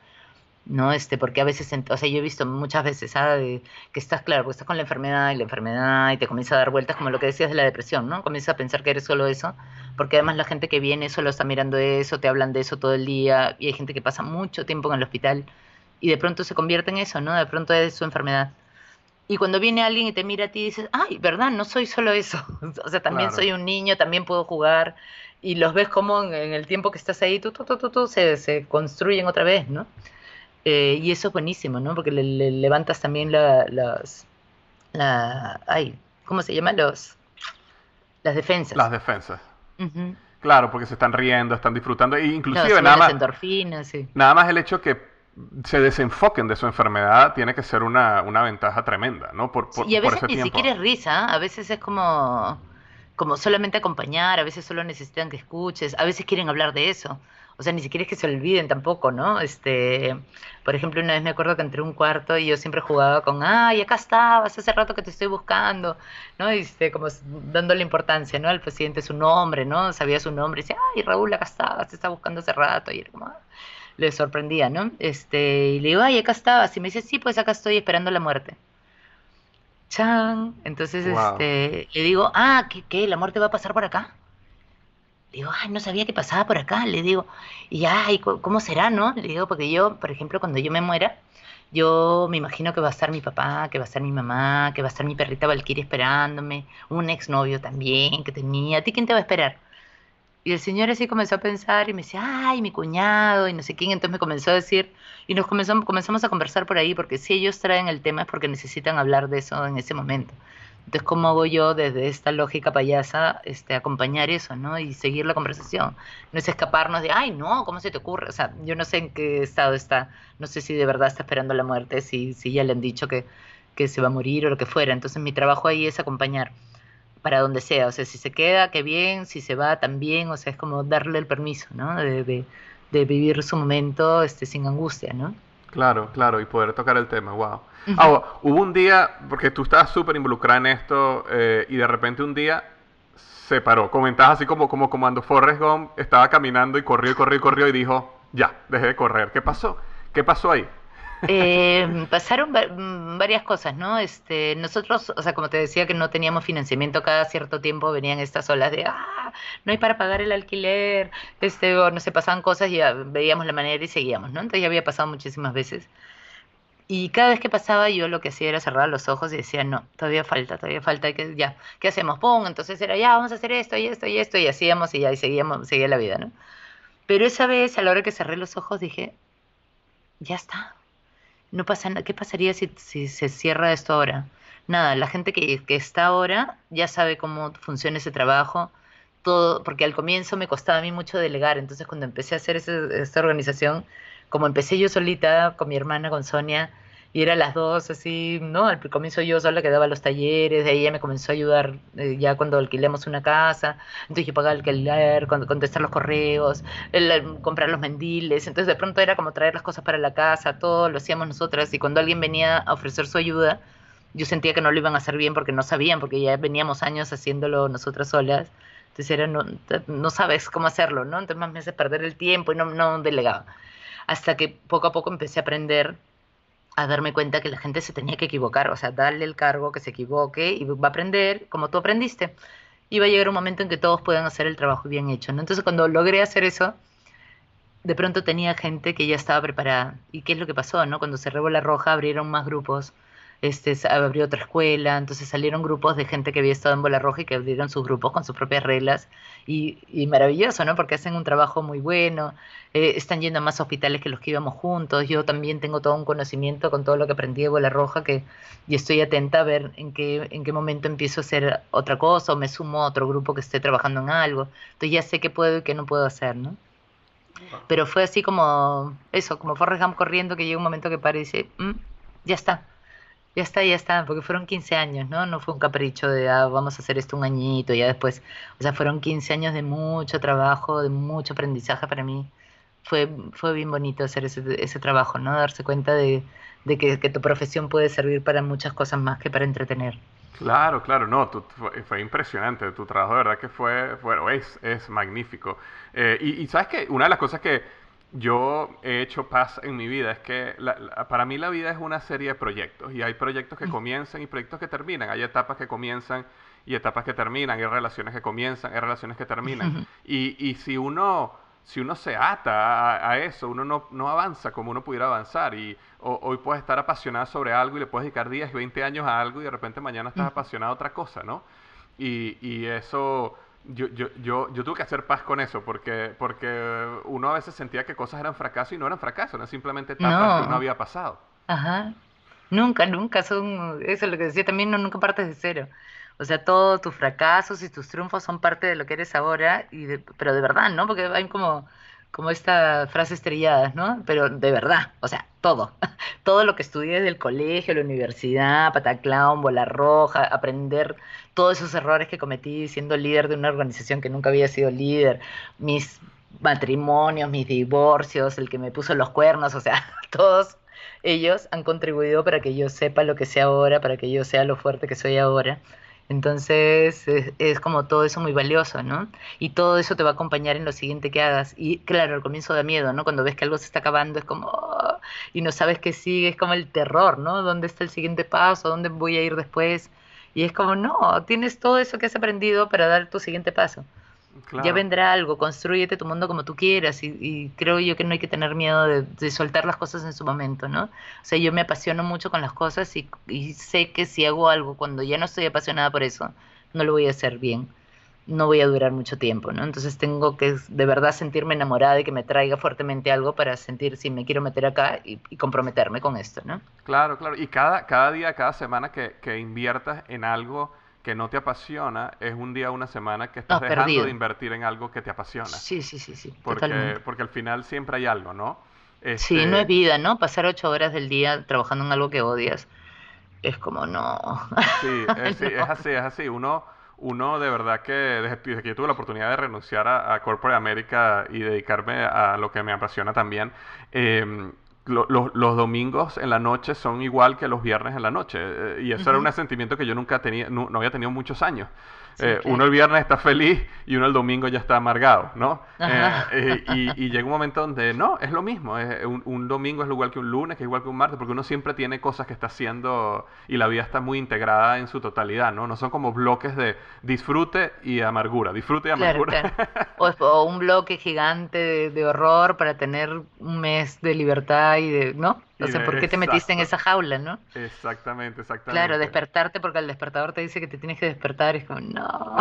¿No? Este, porque a veces, o sea, yo he visto muchas veces, ¿sabes? Que estás, claro, porque estás con la enfermedad y la enfermedad y te comienza a dar vueltas, como lo que decías de la depresión, ¿no? Comienzas a pensar que eres solo eso, porque además la gente que viene solo está mirando eso, te hablan de eso todo el día, y hay gente que pasa mucho tiempo en el hospital y de pronto se convierte en eso, ¿no? De pronto es su enfermedad. Y cuando viene alguien y te mira a ti y dices, ay, ¿verdad? No soy solo eso. [LAUGHS] o sea, también soy un niño, también puedo jugar. Y los ves como en, el tiempo que estás ahí, tú, tú, tú, tú, se, se construyen otra vez, ¿no? Eh, y eso es buenísimo, ¿no? Porque le, levantas también la, las, la, ay, ¿cómo se llama? Los, las defensas. Las defensas. Claro, porque se están riendo, están disfrutando, e inclusive nada más, endorfinas, sí. nada más el hecho que se desenfoquen de su enfermedad tiene que ser una, una ventaja tremenda, ¿no? Por, y a veces ni siquiera es risa, a veces es como, como solamente acompañar, a veces solo necesitan que escuches, a veces quieren hablar de eso. O sea, ni siquiera es que se olviden tampoco, ¿no? Este, por ejemplo, una vez me acuerdo que entré a un cuarto y yo siempre jugaba con, ay, acá estabas, hace rato que te estoy buscando, ¿no? Y este, como dándole importancia, ¿no? Al presidente su nombre, ¿no? Sabía su nombre y decía, ay, Raúl, acá estabas, te está buscando hace rato. Y era como, ah", le sorprendía, ¿no? Este, y le digo, ay, acá estabas. Y me dice, sí, pues acá estoy esperando la muerte. Chan. Entonces, este, le digo, ah, ¿qué, ¿qué? ¿La muerte va a pasar por acá? Digo, ay, no sabía que pasaba por acá. Le digo, y ay, ¿cómo será, no? Le digo, porque yo, por ejemplo, cuando yo me muera, yo me imagino que va a estar mi papá, que va a estar mi mamá, que va a estar mi perrita Valkyrie esperándome, un exnovio también que tenía. ¿A ti quién te va a esperar? Y el señor así comenzó a pensar y me decía, ay, mi cuñado y no sé quién. Entonces me comenzó a decir, y nos comenzamos, comenzamos a conversar por ahí, porque si ellos traen el tema es porque necesitan hablar de eso en ese momento. Entonces, ¿cómo hago yo desde esta lógica payasa este, acompañar eso, ¿no? Y seguir la conversación. No es escaparnos de, ay, no, ¿cómo se te ocurre? O sea, yo no sé en qué estado está, no sé si de verdad está esperando la muerte, si, ya le han dicho que, que se va a morir o lo que fuera. Entonces, mi trabajo ahí es acompañar para donde sea. O sea, si se queda, qué bien, si se va, también. O sea, es como darle el permiso, ¿no? De, de, de vivir su momento este, sin angustia, ¿no? Claro, claro, y poder tocar el tema, wow. Ah, hubo un día, porque tú estabas súper involucrada en esto, eh, y de repente un día se paró. Comentabas así como, como cuando Forrest Gump estaba caminando y corrió y corrió y corrió y dijo, ya, dejé de correr. ¿Qué pasó? ¿Qué pasó ahí? Eh, [LAUGHS] pasaron mm, varias cosas, ¿no? Este, nosotros, o sea, como te decía que no teníamos financiamiento cada cierto tiempo, venían estas olas de, ah, no hay para pagar el alquiler, este, o no se pasaban cosas y ya veíamos la manera y seguíamos, ¿no? Entonces ya había pasado muchísimas veces. Y cada vez que pasaba yo lo que hacía era cerrar los ojos y decía, no, todavía falta, todavía falta, que ya, ¿qué hacemos? Pum, entonces era, ya, vamos a hacer esto y esto y esto, y hacíamos y ya, y seguíamos, seguía la vida, ¿no? Pero esa vez, a la hora que cerré los ojos, dije, ya está, no pasa nada. ¿Qué pasaría si, si, se cierra esto ahora? Nada, la gente que, que, está ahora ya sabe cómo funciona ese trabajo, todo, porque al comienzo me costaba a mí mucho delegar, entonces cuando empecé a hacer esta organización, como empecé yo solita con mi hermana, con Sonia, y era las dos así, ¿no? Al comienzo yo sola que daba los talleres, de ahí ella me comenzó a ayudar eh, ya cuando alquilemos una casa, entonces yo pagaba alquiler, contestar los correos, el, comprar los mendiles, entonces de pronto era como traer las cosas para la casa, todo lo hacíamos nosotras y cuando alguien venía a ofrecer su ayuda, yo sentía que no lo iban a hacer bien porque no sabían, porque ya veníamos años haciéndolo nosotras solas, entonces era, no, no sabes cómo hacerlo, ¿no? Entonces más me hace perder el tiempo y no, no delegaba. Hasta que poco a poco empecé a aprender a darme cuenta que la gente se tenía que equivocar, o sea, darle el cargo que se equivoque y va a aprender como tú aprendiste. Y va a llegar un momento en que todos puedan hacer el trabajo bien hecho, ¿no? Entonces, cuando logré hacer eso, de pronto tenía gente que ya estaba preparada. ¿Y qué es lo que pasó, no? Cuando se la roja, abrieron más grupos este, abrió otra escuela, entonces salieron grupos de gente que había estado en Bola Roja y que abrieron sus grupos con sus propias reglas y, y maravilloso, ¿no? Porque hacen un trabajo muy bueno, eh, están yendo a más hospitales que los que íbamos juntos, yo también tengo todo un conocimiento con todo lo que aprendí de Bola Roja que, y estoy atenta a ver en qué, en qué momento empiezo a hacer otra cosa o me sumo a otro grupo que esté trabajando en algo, entonces ya sé qué puedo y qué no puedo hacer, ¿no? Pero fue así como eso, como Forrest Gump corriendo que llega un momento que dice, mm, ya está, ya está, ya está, porque fueron 15 años, ¿no? No fue un capricho de, ah, vamos a hacer esto un añito, ya después, o sea, fueron 15 años de mucho trabajo, de mucho aprendizaje para mí. Fue, fue bien bonito hacer ese, ese trabajo, ¿no? Darse cuenta de, de que, tu profesión puede servir para muchas cosas más que para entretener. Claro, claro, no, fue, impresionante, tu trabajo de verdad que fue, fue es, es magnífico. Eh, y, sabes que una de las cosas que yo he hecho paz en mi vida. Es que para mí la vida es una serie de proyectos y hay proyectos que comienzan y proyectos que terminan. Hay etapas que comienzan y etapas que terminan, hay relaciones que comienzan, hay relaciones que terminan. y, y si uno si uno se ata a, eso, uno no, no, avanza como uno pudiera avanzar. Y hoy puedes estar apasionado sobre algo y le puedes dedicar 10, 20 años a algo y de repente mañana estás apasionado a otra cosa, ¿no? Y, y eso yo, yo, yo, yo, tuve que hacer paz con eso porque, porque uno a veces sentía que cosas eran fracaso y no eran fracaso, eran simplemente etapas que no había pasado. Ajá. Nunca, nunca son, eso es lo que decía también, no, nunca partes de cero. O sea, todos tus fracasos y tus triunfos son parte de lo que eres ahora, y pero de verdad, ¿no? Porque hay como, como esta frase estrellada, ¿no? Pero de verdad, o sea, todo. [LAUGHS] todo lo que estudié desde el colegio, la universidad, pataclown, bola roja, aprender todos esos errores que cometí siendo líder de una organización que nunca había sido líder, mis matrimonios, mis divorcios, el que me puso los cuernos, o sea, [LAUGHS] todos ellos han contribuido para que yo sepa lo que sé ahora, para que yo sea lo fuerte que soy ahora. Entonces es, como todo eso muy valioso, ¿no? Y todo eso te va a acompañar en lo siguiente que hagas. Y claro, al comienzo da miedo, ¿no? Cuando ves que algo se está acabando es como, oh", y no sabes qué sigue, es como el terror, ¿no? ¿Dónde está el siguiente paso? ¿Dónde voy a ir después? Y es como, no, tienes todo eso que has aprendido para dar tu siguiente paso. Ya vendrá algo, construyete tu mundo como tú quieras y, creo yo que no hay que tener miedo de, soltar las cosas en su momento, ¿no? O sea, yo me apasiono mucho con las cosas y, y, sé que si hago algo cuando ya no estoy apasionada por eso, no lo voy a hacer bien, no voy a durar mucho tiempo, ¿no? Entonces tengo que de verdad sentirme enamorada y que me traiga fuertemente algo para sentir si me quiero meter acá y, comprometerme con esto, ¿no? Claro, claro. Y cada, cada día, cada semana que, que inviertas en algo que no te apasiona es un día, una semana que estás dejando de invertir en algo que te apasiona. Sí, sí, sí, sí. Porque, porque al final siempre hay algo, ¿no? Sí, no es este vida, ¿no? Pasar ocho horas del día trabajando en algo que odias es como no. Sí, [LAUGHS] es, así, es así. Uno, uno de verdad que desde, que yo tuve la oportunidad de renunciar a, a Corporate America y dedicarme a lo que me apasiona también, eh, los domingos en la noche son igual que los viernes en la noche. Eh, y eso era un sentimiento que yo nunca tenía, no, había tenido muchos años. Eh, uno el viernes está feliz y uno el domingo ya está amargado, ¿no? Eh, y, llega un momento donde no, es lo mismo. un, domingo es igual que un lunes, que es igual que un martes, porque uno siempre tiene cosas que está haciendo y la vida está muy integrada en su totalidad, ¿no? No son como bloques de disfrute y amargura, disfrute y amargura. [LAUGHS] O, un bloque gigante de horror para tener un mes de libertad y de, ¿no? O sea, ¿por qué te metiste en esa jaula, no? Exactamente, exactamente. Claro, despertarte porque el despertador te dice que te tienes que despertar y es como, no.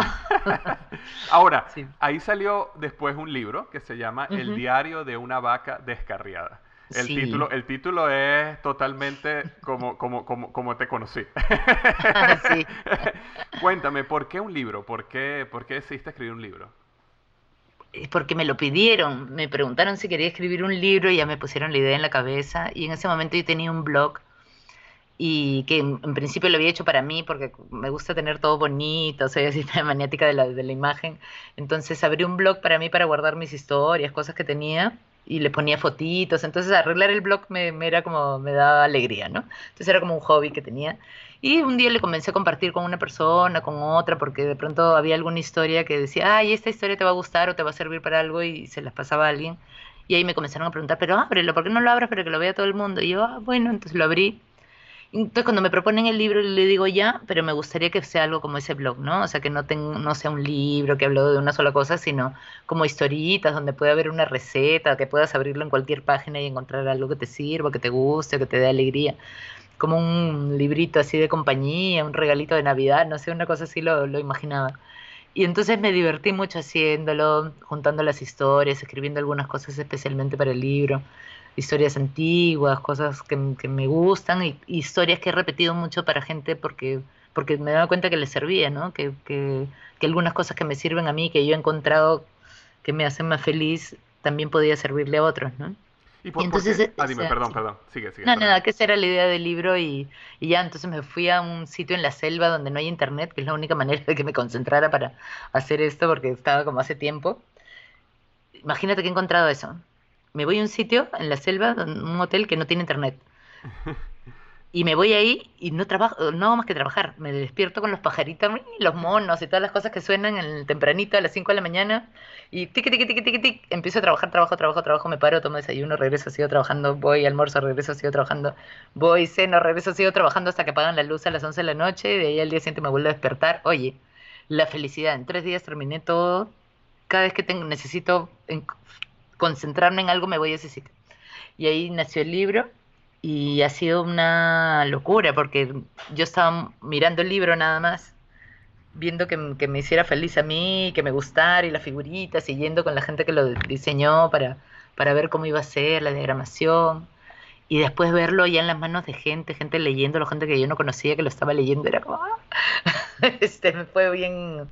[LAUGHS] Ahora, ahí salió después un libro que se llama El diario de una vaca descarriada. El, título, el título es totalmente como, como, como, como te conocí. [LAUGHS] sí. [LAUGHS] Cuéntame, ¿por qué un libro? ¿Por qué, ¿Por qué decidiste escribir un libro? Porque me lo pidieron, me preguntaron si quería escribir un libro y ya me pusieron la idea en la cabeza. Y en ese momento yo tenía un blog y que en, principio lo había hecho para mí porque me gusta tener todo bonito, soy así [LAUGHS] maniática de la, de la imagen, entonces abrí un blog para mí para guardar mis historias, cosas que tenía y le ponía fotitos, entonces arreglar el blog me, me era como, me daba alegría, ¿no? Entonces era como un hobby que tenía y un día le comencé a compartir con una persona, con otra, porque de pronto había alguna historia que decía, ay, esta historia te va a gustar o te va a servir para algo y se las pasaba a alguien. Y ahí me comenzaron a preguntar, pero ábrelo, ¿por qué no lo abres para que lo vea todo el mundo? Y yo, ah, bueno, entonces lo abrí. Entonces cuando me proponen el libro le digo ya, pero me gustaría que sea algo como ese blog, ¿no? O sea, que no, no sea un libro que hablo de una sola cosa, sino como historitas donde pueda haber una receta, que puedas abrirlo en cualquier página y encontrar algo que te sirva, que te guste, que te dé alegría como un librito así de compañía, un regalito de Navidad, no sé, una cosa así lo, imaginaba. Y entonces me divertí mucho haciéndolo, juntando las historias, escribiendo algunas cosas especialmente para el libro, historias antiguas, cosas que, me gustan y historias que he repetido mucho para gente porque, porque me daba cuenta que les servía, ¿no? Que, que, que algunas cosas que me sirven a mí, que yo he encontrado que me hacen más feliz, también podía servirle a otros, ¿no? ¿Y, entonces, Ah, dime, perdón, perdón. Sigue, sigue. No, nada, que esa era la idea del libro y, ya, entonces me fui a un sitio en la selva donde no hay internet, que es la única manera de que me concentrara para hacer esto porque estaba como hace tiempo. Imagínate que he encontrado eso. Me voy a un sitio en la selva, un hotel que no tiene internet. [LAUGHS] y me voy ahí y no trabajo, no hago más que trabajar. Me despierto con los pajaritos, los monos y todas las cosas que suenan en el tempranito a las 5 de la mañana. Y tic, tic, tic, tic, tic, empiezo a trabajar, trabajo, trabajo, trabajo, me paro, tomo desayuno, regreso, sigo trabajando, voy, almuerzo, regreso, sigo trabajando, voy, ceno, regreso, sigo trabajando hasta que apagan la luz a las 11 de la noche y de ahí al día siguiente me vuelvo a despertar. Oye, la felicidad, en tres días terminé todo. Cada vez que tengo, necesito concentrarme en algo, me voy a ese sitio. Y ahí nació el libro y ha sido una locura porque yo estaba mirando el libro nada más, viendo que, me hiciera feliz a mí, que me gustara y las figuritas, yendo con la gente que lo diseñó para, para ver cómo iba a ser la diagramación. Y después verlo ya en las manos de gente, gente leyéndolo, gente que yo no conocía que lo estaba leyendo, era como... [LAUGHS] este, fue bien,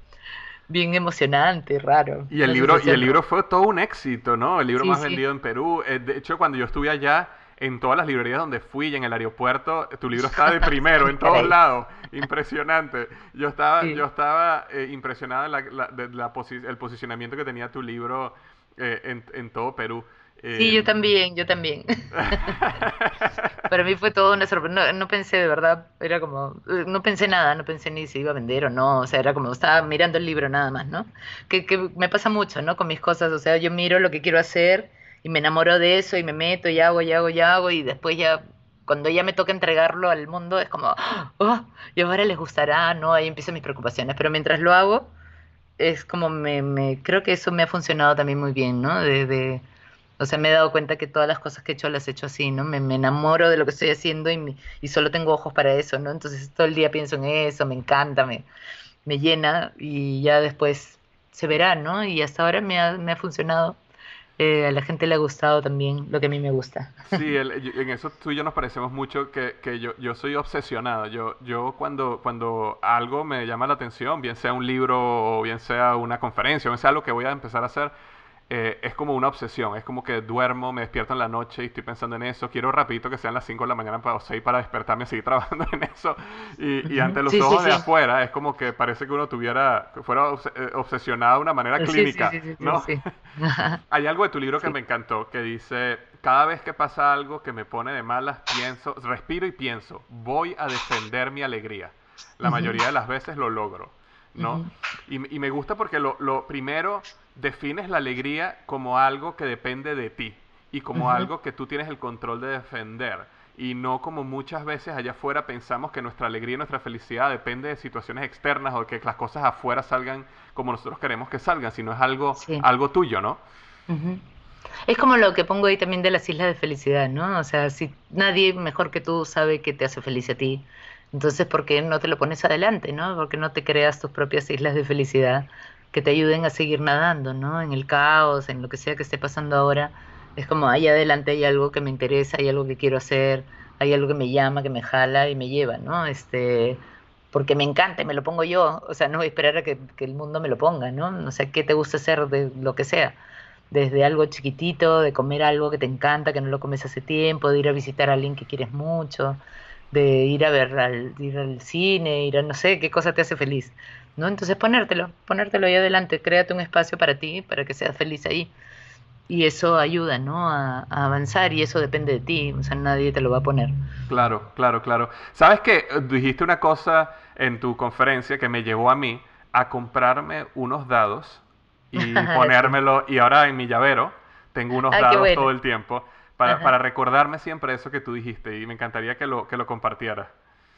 bien emocionante, raro. Y el libro, y el libro fue todo un éxito, ¿no? El libro más vendido en Perú. Eh, de hecho, cuando yo estuve allá, en todas las librerías donde fui y en el aeropuerto, tu libro estaba de [LAUGHS] primero en todos lados. Impresionante. Yo estaba, yo estaba eh, impresionado de la el posicionamiento que tenía tu libro eh, en, todo Perú. sí, yo eh, también, yo también. [LAUGHS] Para mí fue todo una sorpresa. No, pensé de verdad, era como, no pensé nada, no pensé ni si iba a vender o no. O sea, era como, estaba mirando el libro nada más, ¿no? Que, que me pasa mucho, ¿no? Con mis cosas. O sea, yo miro lo que quiero hacer y me enamoro de eso y me meto y hago y hago y hago y después ya cuando ya me toca entregarlo al mundo es como, oh, y ahora les gustará, ¿no? Ahí empiezan mis preocupaciones, pero mientras lo hago es como me, me creo que eso me ha funcionado también muy bien, ¿no? De, o sea, me he dado cuenta que todas las cosas que he hecho las he hecho así, ¿no? Me, me enamoro de lo que estoy haciendo y, y, solo tengo ojos para eso, ¿no? Entonces todo el día pienso en eso, me encanta, me, me llena y ya después se verá, ¿no? Y hasta ahora me ha, me ha funcionado eh, a la gente le ha gustado también lo que a mí me gusta. Sí, [LAUGHS] en eso tú y yo nos parecemos mucho que, que yo, yo, soy obsesionado. Yo, yo cuando, cuando algo me llama la atención, bien sea un libro o bien sea una conferencia, o bien sea lo que voy a empezar a hacer, eh, es como una obsesión, es como que duermo, me despierto en la noche y estoy pensando en eso, quiero rapidito que sean las 5 de la mañana para, o 6 para despertarme y seguir [LAUGHS] trabajando en eso. Y, ante los ojos de afuera es como que parece que uno tuviera, fuera eh, obsesionado de una manera clínica, ¿no? [LAUGHS] Hay algo de tu libro que me encantó, que dice, cada vez que pasa algo que me pone de malas, pienso, respiro y pienso, voy a defender mi alegría. La mayoría de las veces lo logro. ¿No? y, me gusta porque lo, lo, primero defines la alegría como algo que depende de ti y como algo que tú tienes el control de defender y no como muchas veces allá afuera pensamos que nuestra alegría y nuestra felicidad depende de situaciones externas o que las cosas afuera salgan como nosotros queremos que salgan, sino es algo, algo tuyo, ¿no? Es como lo que pongo ahí también de las islas de felicidad, ¿no? O sea, si nadie mejor que tú sabe que te hace feliz a ti, entonces, ¿por qué no te lo pones adelante, no? ¿Por qué no te creas tus propias islas de felicidad que te ayuden a seguir nadando, ¿no? En el caos, en lo que sea que esté pasando ahora. Es como, ahí adelante hay algo que me interesa, hay algo que quiero hacer, hay algo que me llama, que me jala y me lleva, ¿no? Este, porque me encanta y me lo pongo yo, o sea, no voy a esperar a que, que el mundo me lo ponga, ¿no? O sea, ¿qué te gusta hacer de lo que sea? Desde algo chiquitito, de comer algo que te encanta, que no lo comes hace tiempo, de ir a visitar a alguien que quieres mucho, de ir a ver al, ir al cine, ir a no sé qué cosa te hace feliz, ¿no? Entonces ponértelo, ponértelo ahí adelante, créate un espacio para ti, para que seas feliz ahí. Y eso ayuda, ¿no? A, avanzar y eso depende de ti, o sea, nadie te lo va a poner. Claro, claro, claro. Sabes que dijiste una cosa en tu conferencia que me llevó a mí a comprarme unos dados y [LAUGHS] ponérmelo, y ahora en mi llavero tengo unos dados todo el tiempo para, para, recordarme siempre eso que tú dijiste y me encantaría que lo, que lo compartiera.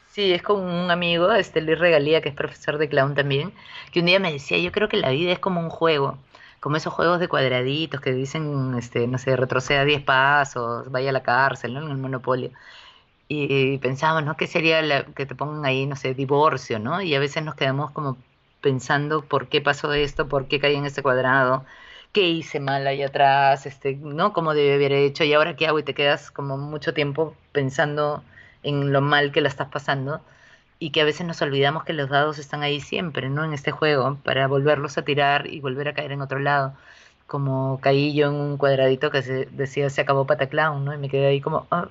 Sí, es con un amigo, este Luis Regalía, que es profesor de clown también, que un día me decía, yo creo que la vida es como un juego, como esos juegos de cuadraditos que dicen, este, no sé, retroceda 10 pasos, vaya a la cárcel, ¿no? En el monopolio. Y, pensábamos, ¿no? ¿Qué sería la, que te pongan ahí, no sé, divorcio, ¿no? Y a veces nos quedamos como pensando por qué pasó esto, por qué caí en ese cuadrado, qué hice mal ahí atrás, este, ¿no? Cómo debe haber hecho y ahora qué hago y te quedas como mucho tiempo pensando en lo mal que la estás pasando y que a veces nos olvidamos que los dados están ahí siempre, ¿no? En este juego para volverlos a tirar y volver a caer en otro lado. Como caí yo en un cuadradito que se decía se acabó Pataclown, ¿no? Y me quedé ahí como, ah,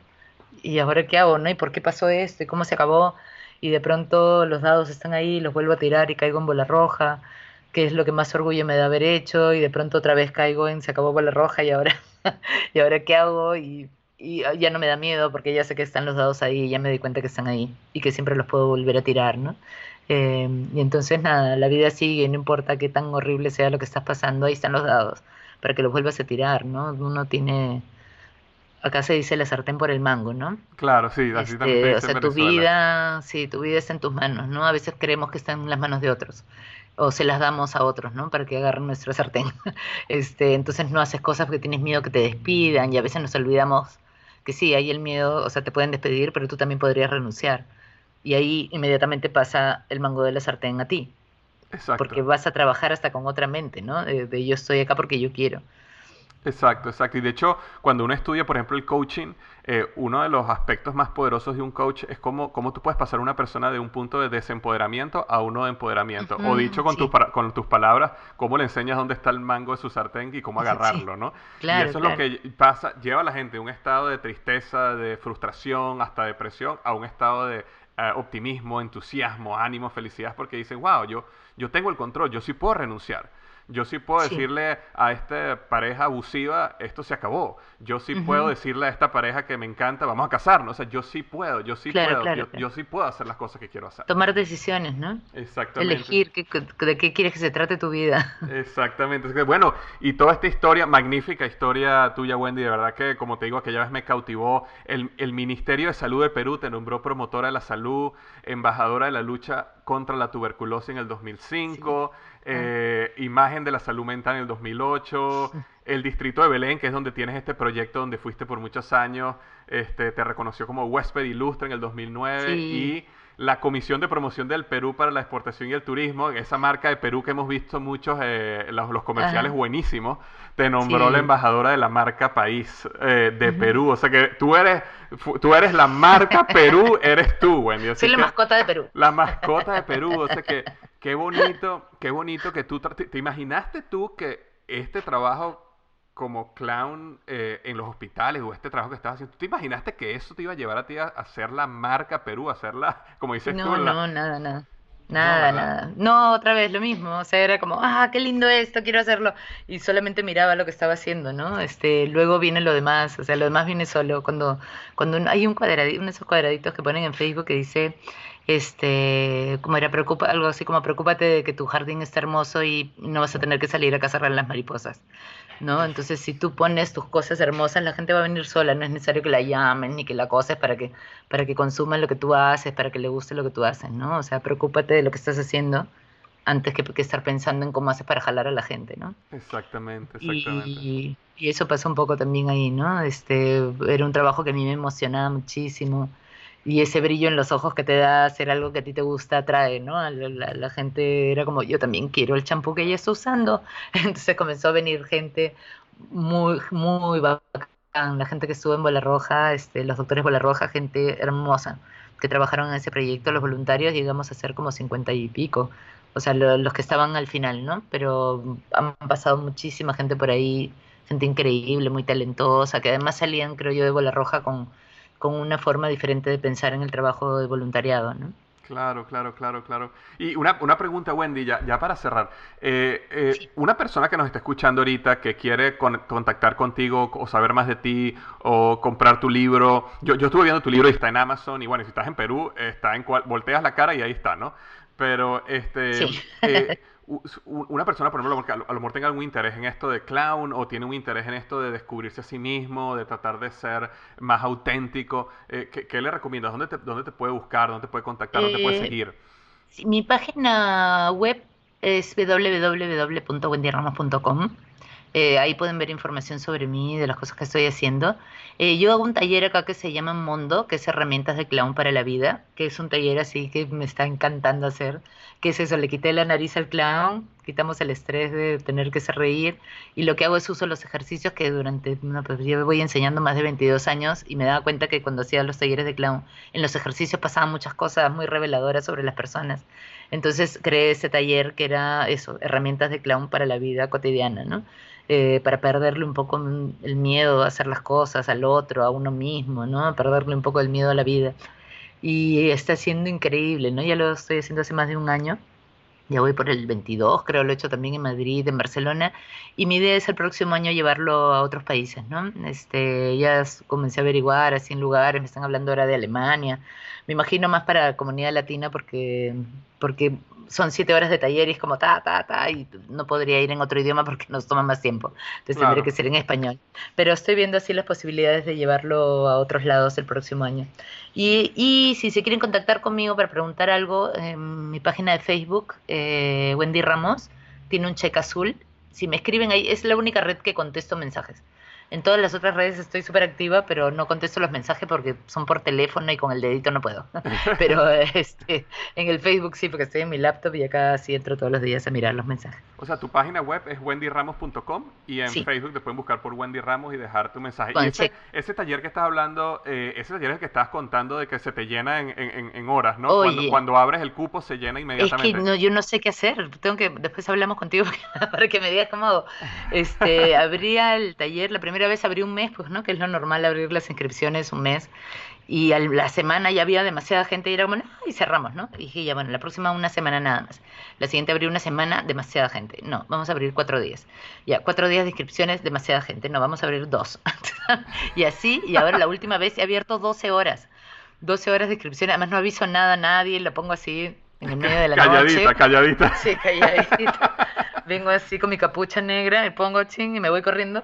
¿y ahora qué hago, no? ¿Y por qué pasó esto? ¿Y cómo se acabó? Y de pronto los dados están ahí, los vuelvo a tirar y caigo en bola roja que es lo que más orgullo me da haber hecho y de pronto otra vez caigo en se acabó bola roja y ahora [LAUGHS] y ahora qué hago y y ya no me da miedo porque ya sé que están los dados ahí y ya me di cuenta que están ahí y que siempre los puedo volver a tirar, ¿no? Em, y entonces nada, la vida sigue, no importa qué tan horrible sea lo que estás pasando, ahí están los dados para que los vuelvas a tirar, ¿no? Uno tiene, acá se dice la sartén por el mango, ¿no? Claro, sí, así también Este, o sea, tu vida, sí, tu vida está en tus manos, ¿no? A veces creemos que está en las manos de otros o se las damos a otros, ¿no? Para que agarren nuestro sartén. [LAUGHS] Este, entonces no haces cosas porque tienes miedo que te despidan y a veces nos olvidamos que sí, hay el miedo, o sea, te pueden despedir, pero tú también podrías renunciar. Y ahí inmediatamente pasa el mango de la sartén a ti. Exacto. Porque vas a trabajar hasta con otra mente, ¿no? De, de yo estoy acá porque yo quiero. Exacto, exacto. Y de hecho, cuando uno estudia, por ejemplo, el coaching, eh, uno de los aspectos más poderosos de un coach es cómo, cómo tú puedes pasar a una persona de un punto de desempoderamiento a uno de empoderamiento. o dicho con, sí. tus, con tus palabras, cómo le enseñas dónde está el mango de su sartén y cómo Sí, agarrarlo, ¿no? claro, y eso claro. es lo que pasa, lleva a la gente de un estado de tristeza, de frustración, hasta depresión, a un estado de eh, optimismo, entusiasmo, ánimo, felicidad, porque dicen, wow, yo, yo tengo el control, yo sí puedo renunciar. Yo sí puedo Sí. decirle a esta pareja abusiva, esto se acabó. Yo sí puedo decirle a esta pareja que me encanta, vamos a casarnos. O sea, yo sí puedo, yo sí Claro, puedo, claro, yo, claro. yo sí puedo hacer las cosas que quiero hacer. Tomar decisiones, ¿no? Exactamente. Elegir qué- de qué quieres que se trate tu vida. [LAUGHS] Exactamente. Bueno, y toda esta historia, magnífica historia tuya, Wendy, de verdad que, como te digo, aquella vez me cautivó. El, el Ministerio de Salud de Perú te nombró promotora de la salud, embajadora de la lucha contra la tuberculosis en el 2005, eh, imagen de la salud mental en el 2008, el distrito de Belén, que es donde tienes este proyecto donde fuiste por muchos años, este, te reconoció como huésped ilustre en el 2009 Sí. y la Comisión de Promoción del Perú para la Exportación y el Turismo, esa marca de Perú que hemos visto muchos, eh, los, los comerciales Ajá. buenísimos, te nombró Sí. la embajadora de la marca País eh, de Perú. O sea que tú eres, tú eres la marca Perú, eres tú, Wendy. Así Soy la mascota de Perú. la mascota de Perú, o sea que qué bonito, qué bonito que tú, te, te imaginaste tú que este trabajo como clown eh, en los hospitales o este trabajo que estabas haciendo, ¿tú te imaginaste que eso te iba a llevar a ti a, ser la marca Perú, a ser la, como dices tú, No, la- no, nada, nada. Nada, nada. No, otra vez lo mismo. O sea, era como, ah, qué lindo esto, quiero hacerlo. Y solamente miraba lo que estaba haciendo, ¿no? Este, luego viene lo demás, o sea, lo demás viene solo. Cuando, cuando hay un cuadradito, uno de esos cuadraditos que ponen en Facebook que dice, este, como era, preocupa, algo así como, preocúpate de que tu jardín está hermoso y no vas a tener que salir a cazar las mariposas. ¿no? Entonces, si tú pones tus cosas hermosas, la gente va a venir sola, no es necesario que la llamen ni que la coses para que, para que consuman lo que tú haces, para que le guste lo que tú haces, ¿no? O sea, preocúpate de lo que estás haciendo antes que, que estar pensando en cómo haces para jalar a la gente, ¿no? Exactamente, exactamente. Y, y eso pasó un poco también ahí, ¿no? Este, era un trabajo que a mí me emocionaba muchísimo. Y ese brillo en los ojos que te da hacer algo que a ti te gusta atrae, ¿no? La, la- la gente era como, yo también quiero el champú que ella está usando. [LAUGHS] Entonces comenzó a venir gente muy, muy bacán. La gente que estuvo en Bola Roja, este, los doctores Bola Roja, gente hermosa, que trabajaron en ese proyecto, los voluntarios, llegamos a ser como cincuenta y pico. O sea, lo- los que estaban al final, ¿no? Pero han pasado muchísima gente por ahí, gente increíble, muy talentosa, que además salían, creo yo, de Bola Roja con, con una forma diferente de pensar en el trabajo de voluntariado, ¿no? Claro, claro, claro, claro. Y una, una pregunta, Wendy, ya, ya para cerrar. Eh, eh, Sí. Una persona que nos está escuchando ahorita, que quiere con- contactar contigo o saber más de ti o comprar tu libro. Yo, yo estuve viendo tu libro y está en Amazon. Y bueno, si estás en Perú, está en cual, volteas la cara y ahí está, ¿no? Pero este, Sí. eh, [LAUGHS] una persona, por ejemplo, porque a lo, mejor tenga algún interés en esto de clown o tiene un interés en esto de descubrirse a sí mismo, de tratar de ser más auténtico, eh, ¿qué, qué le recomiendas? ¿Dónde te, dónde te puede buscar? ¿Dónde te puede contactar? ¿Dónde te puede Eh, seguir? Mi página web es www.wendyramos.com. Eh, ahí pueden ver información sobre mí, de las cosas que estoy haciendo. Eh, yo hago un taller acá que se llama Mondo, que es herramientas de clown para la vida, que es un taller así que me está encantando hacer. Que es eso, le quité la nariz al clown, quitamos el estrés de tener que hacer reír, y lo que hago es uso los ejercicios que durante, no, pues yo voy enseñando más de 22 años y me daba cuenta que cuando hacía los talleres de clown, en los ejercicios pasaban muchas cosas muy reveladoras sobre las personas. Entonces creé ese taller que era eso, herramientas de clown para la vida cotidiana, ¿no? Eh, para perderle un poco el miedo a hacer las cosas, al otro, a uno mismo, ¿no? Perderle un poco el miedo a la vida. Y está siendo increíble, ¿no? Ya lo estoy haciendo hace más de un año. Ya voy por el 22, creo, lo he hecho también en Madrid, en Barcelona, y mi idea es el próximo año llevarlo a otros países, ¿no? Este, ya comencé a averiguar así en lugares, me están hablando ahora de Alemania, me imagino más para la comunidad latina porque, porque son siete horas de taller y es como ta, ta, ta, y no podría ir en otro idioma porque nos toma más tiempo. Entonces tendría que ser en español. Pero estoy viendo así las posibilidades de llevarlo a otros lados el próximo año. Y, y si se quieren contactar conmigo para preguntar algo, en mi página de Facebook, eh, Wendy Ramos, tiene un cheque azul. Si me escriben ahí, es la única red que contesto mensajes. En todas las otras redes estoy súper activa, pero no contesto los mensajes porque son por teléfono y con el dedito no puedo. [LAUGHS] pero este, en el Facebook sí, porque estoy en mi laptop y acá sí entro todos los días a mirar los mensajes. O sea, tu página web es wendyramos.com y en Facebook te pueden buscar por Wendy Ramos y dejar tu mensaje. y ese, taller que estás hablando, eh, ese taller es que estás contando de que se te llena en, en, horas, ¿no? cuando, cuando, abres el cupo se llena inmediatamente. Es que no, yo no sé qué hacer. Tengo que, después hablamos contigo [LAUGHS] para que me digas cómo este, abría el taller la primera primera vez abrí un mes, pues, ¿no? Que es lo normal abrir las inscripciones un mes. Y a la semana ya había demasiada gente y era como, y cerramos, ¿no? Y dije, ya, bueno, la próxima una semana nada más. La siguiente abrí una semana, demasiada gente. No, vamos a abrir cuatro días. Ya, cuatro días de inscripciones, demasiada gente. No, vamos a abrir dos. [LAUGHS] y así, y ahora la última vez he abierto 12 horas. 12 horas de inscripción, además no aviso nada a nadie, lo pongo así en el medio de la calladita, noche. Calladita, [LAUGHS] Sí, calladita. Vengo así con mi capucha negra, me pongo ching y me voy corriendo.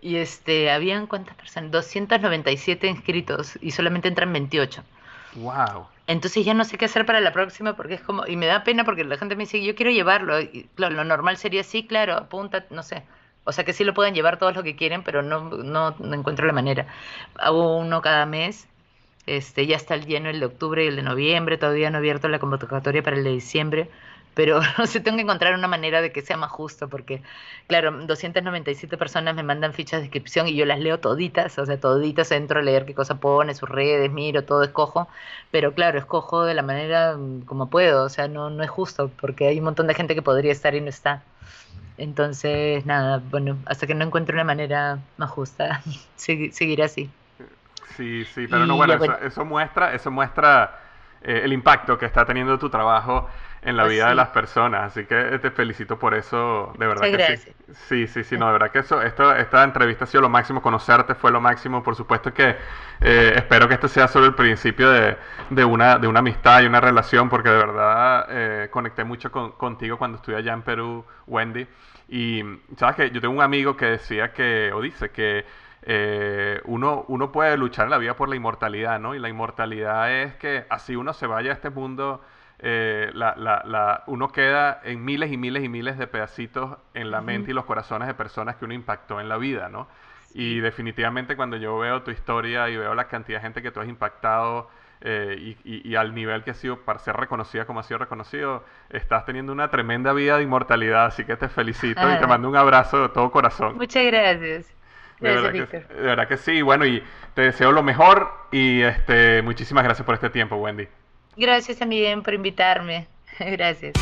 Y este, habían cuántas personas? 297 inscritos y solamente entran 28. Wow. Entonces ya no sé qué hacer para la próxima porque es como, y me da pena porque la gente me dice, yo quiero llevarlo. Y, lo normal sería, sí, claro, apunta, no sé. O sea que sí lo pueden llevar todos los que quieren, pero no, no, no encuentro la manera. Hago uno cada mes este, ya está el lleno el de octubre y el de noviembre, todavía no he abierto la convocatoria para el de diciembre, pero [LAUGHS] no sé, tengo que encontrar una manera de que sea más justo, porque, claro, 297 personas me mandan fichas de inscripción y yo las leo toditas, o sea, toditas entro a leer qué cosa pone, sus redes, miro, todo escojo, pero claro, escojo de la manera mm, como puedo, o sea, no, no es justo, porque hay un montón de gente que podría estar y no está. Entonces, nada, bueno, hasta que no encuentre una manera más justa, [LAUGHS] seguir así. Sí, sí, pero no, bueno, eso, muestra, eso muestra eh, el impacto que está teniendo tu trabajo en la pues vida de las personas, así que te felicito por eso, de verdad que sí. Sí, sí, sí, no, de verdad que eso, esto, esta entrevista ha sido lo máximo, conocerte fue lo máximo, por supuesto que eh, espero que este sea solo el principio de, de, una, de una amistad y una relación, porque de verdad eh, conecté mucho contigo cuando estuve allá en Perú, Wendy, y sabes que yo tengo un amigo que decía que, o dice que eh, uno, uno puede luchar en la vida por la inmortalidad, ¿no? Y la inmortalidad es que así uno se vaya a este mundo, eh, la, la, la, uno queda en miles y miles y miles de pedacitos en la mente y los corazones de personas que uno impactó en la vida, ¿no? Y definitivamente cuando yo veo tu historia y veo la cantidad de gente que tú has impactado eh, y, y, al nivel que ha sido para ser reconocida como ha sido reconocido, estás teniendo una tremenda vida de inmortalidad, así que te felicito y te mando un abrazo de todo corazón. Muchas gracias. De verdad, que, sí, bueno, y te deseo lo mejor y este muchísimas gracias por este tiempo, Wendy. Gracias también por invitarme. [LAUGHS] Gracias.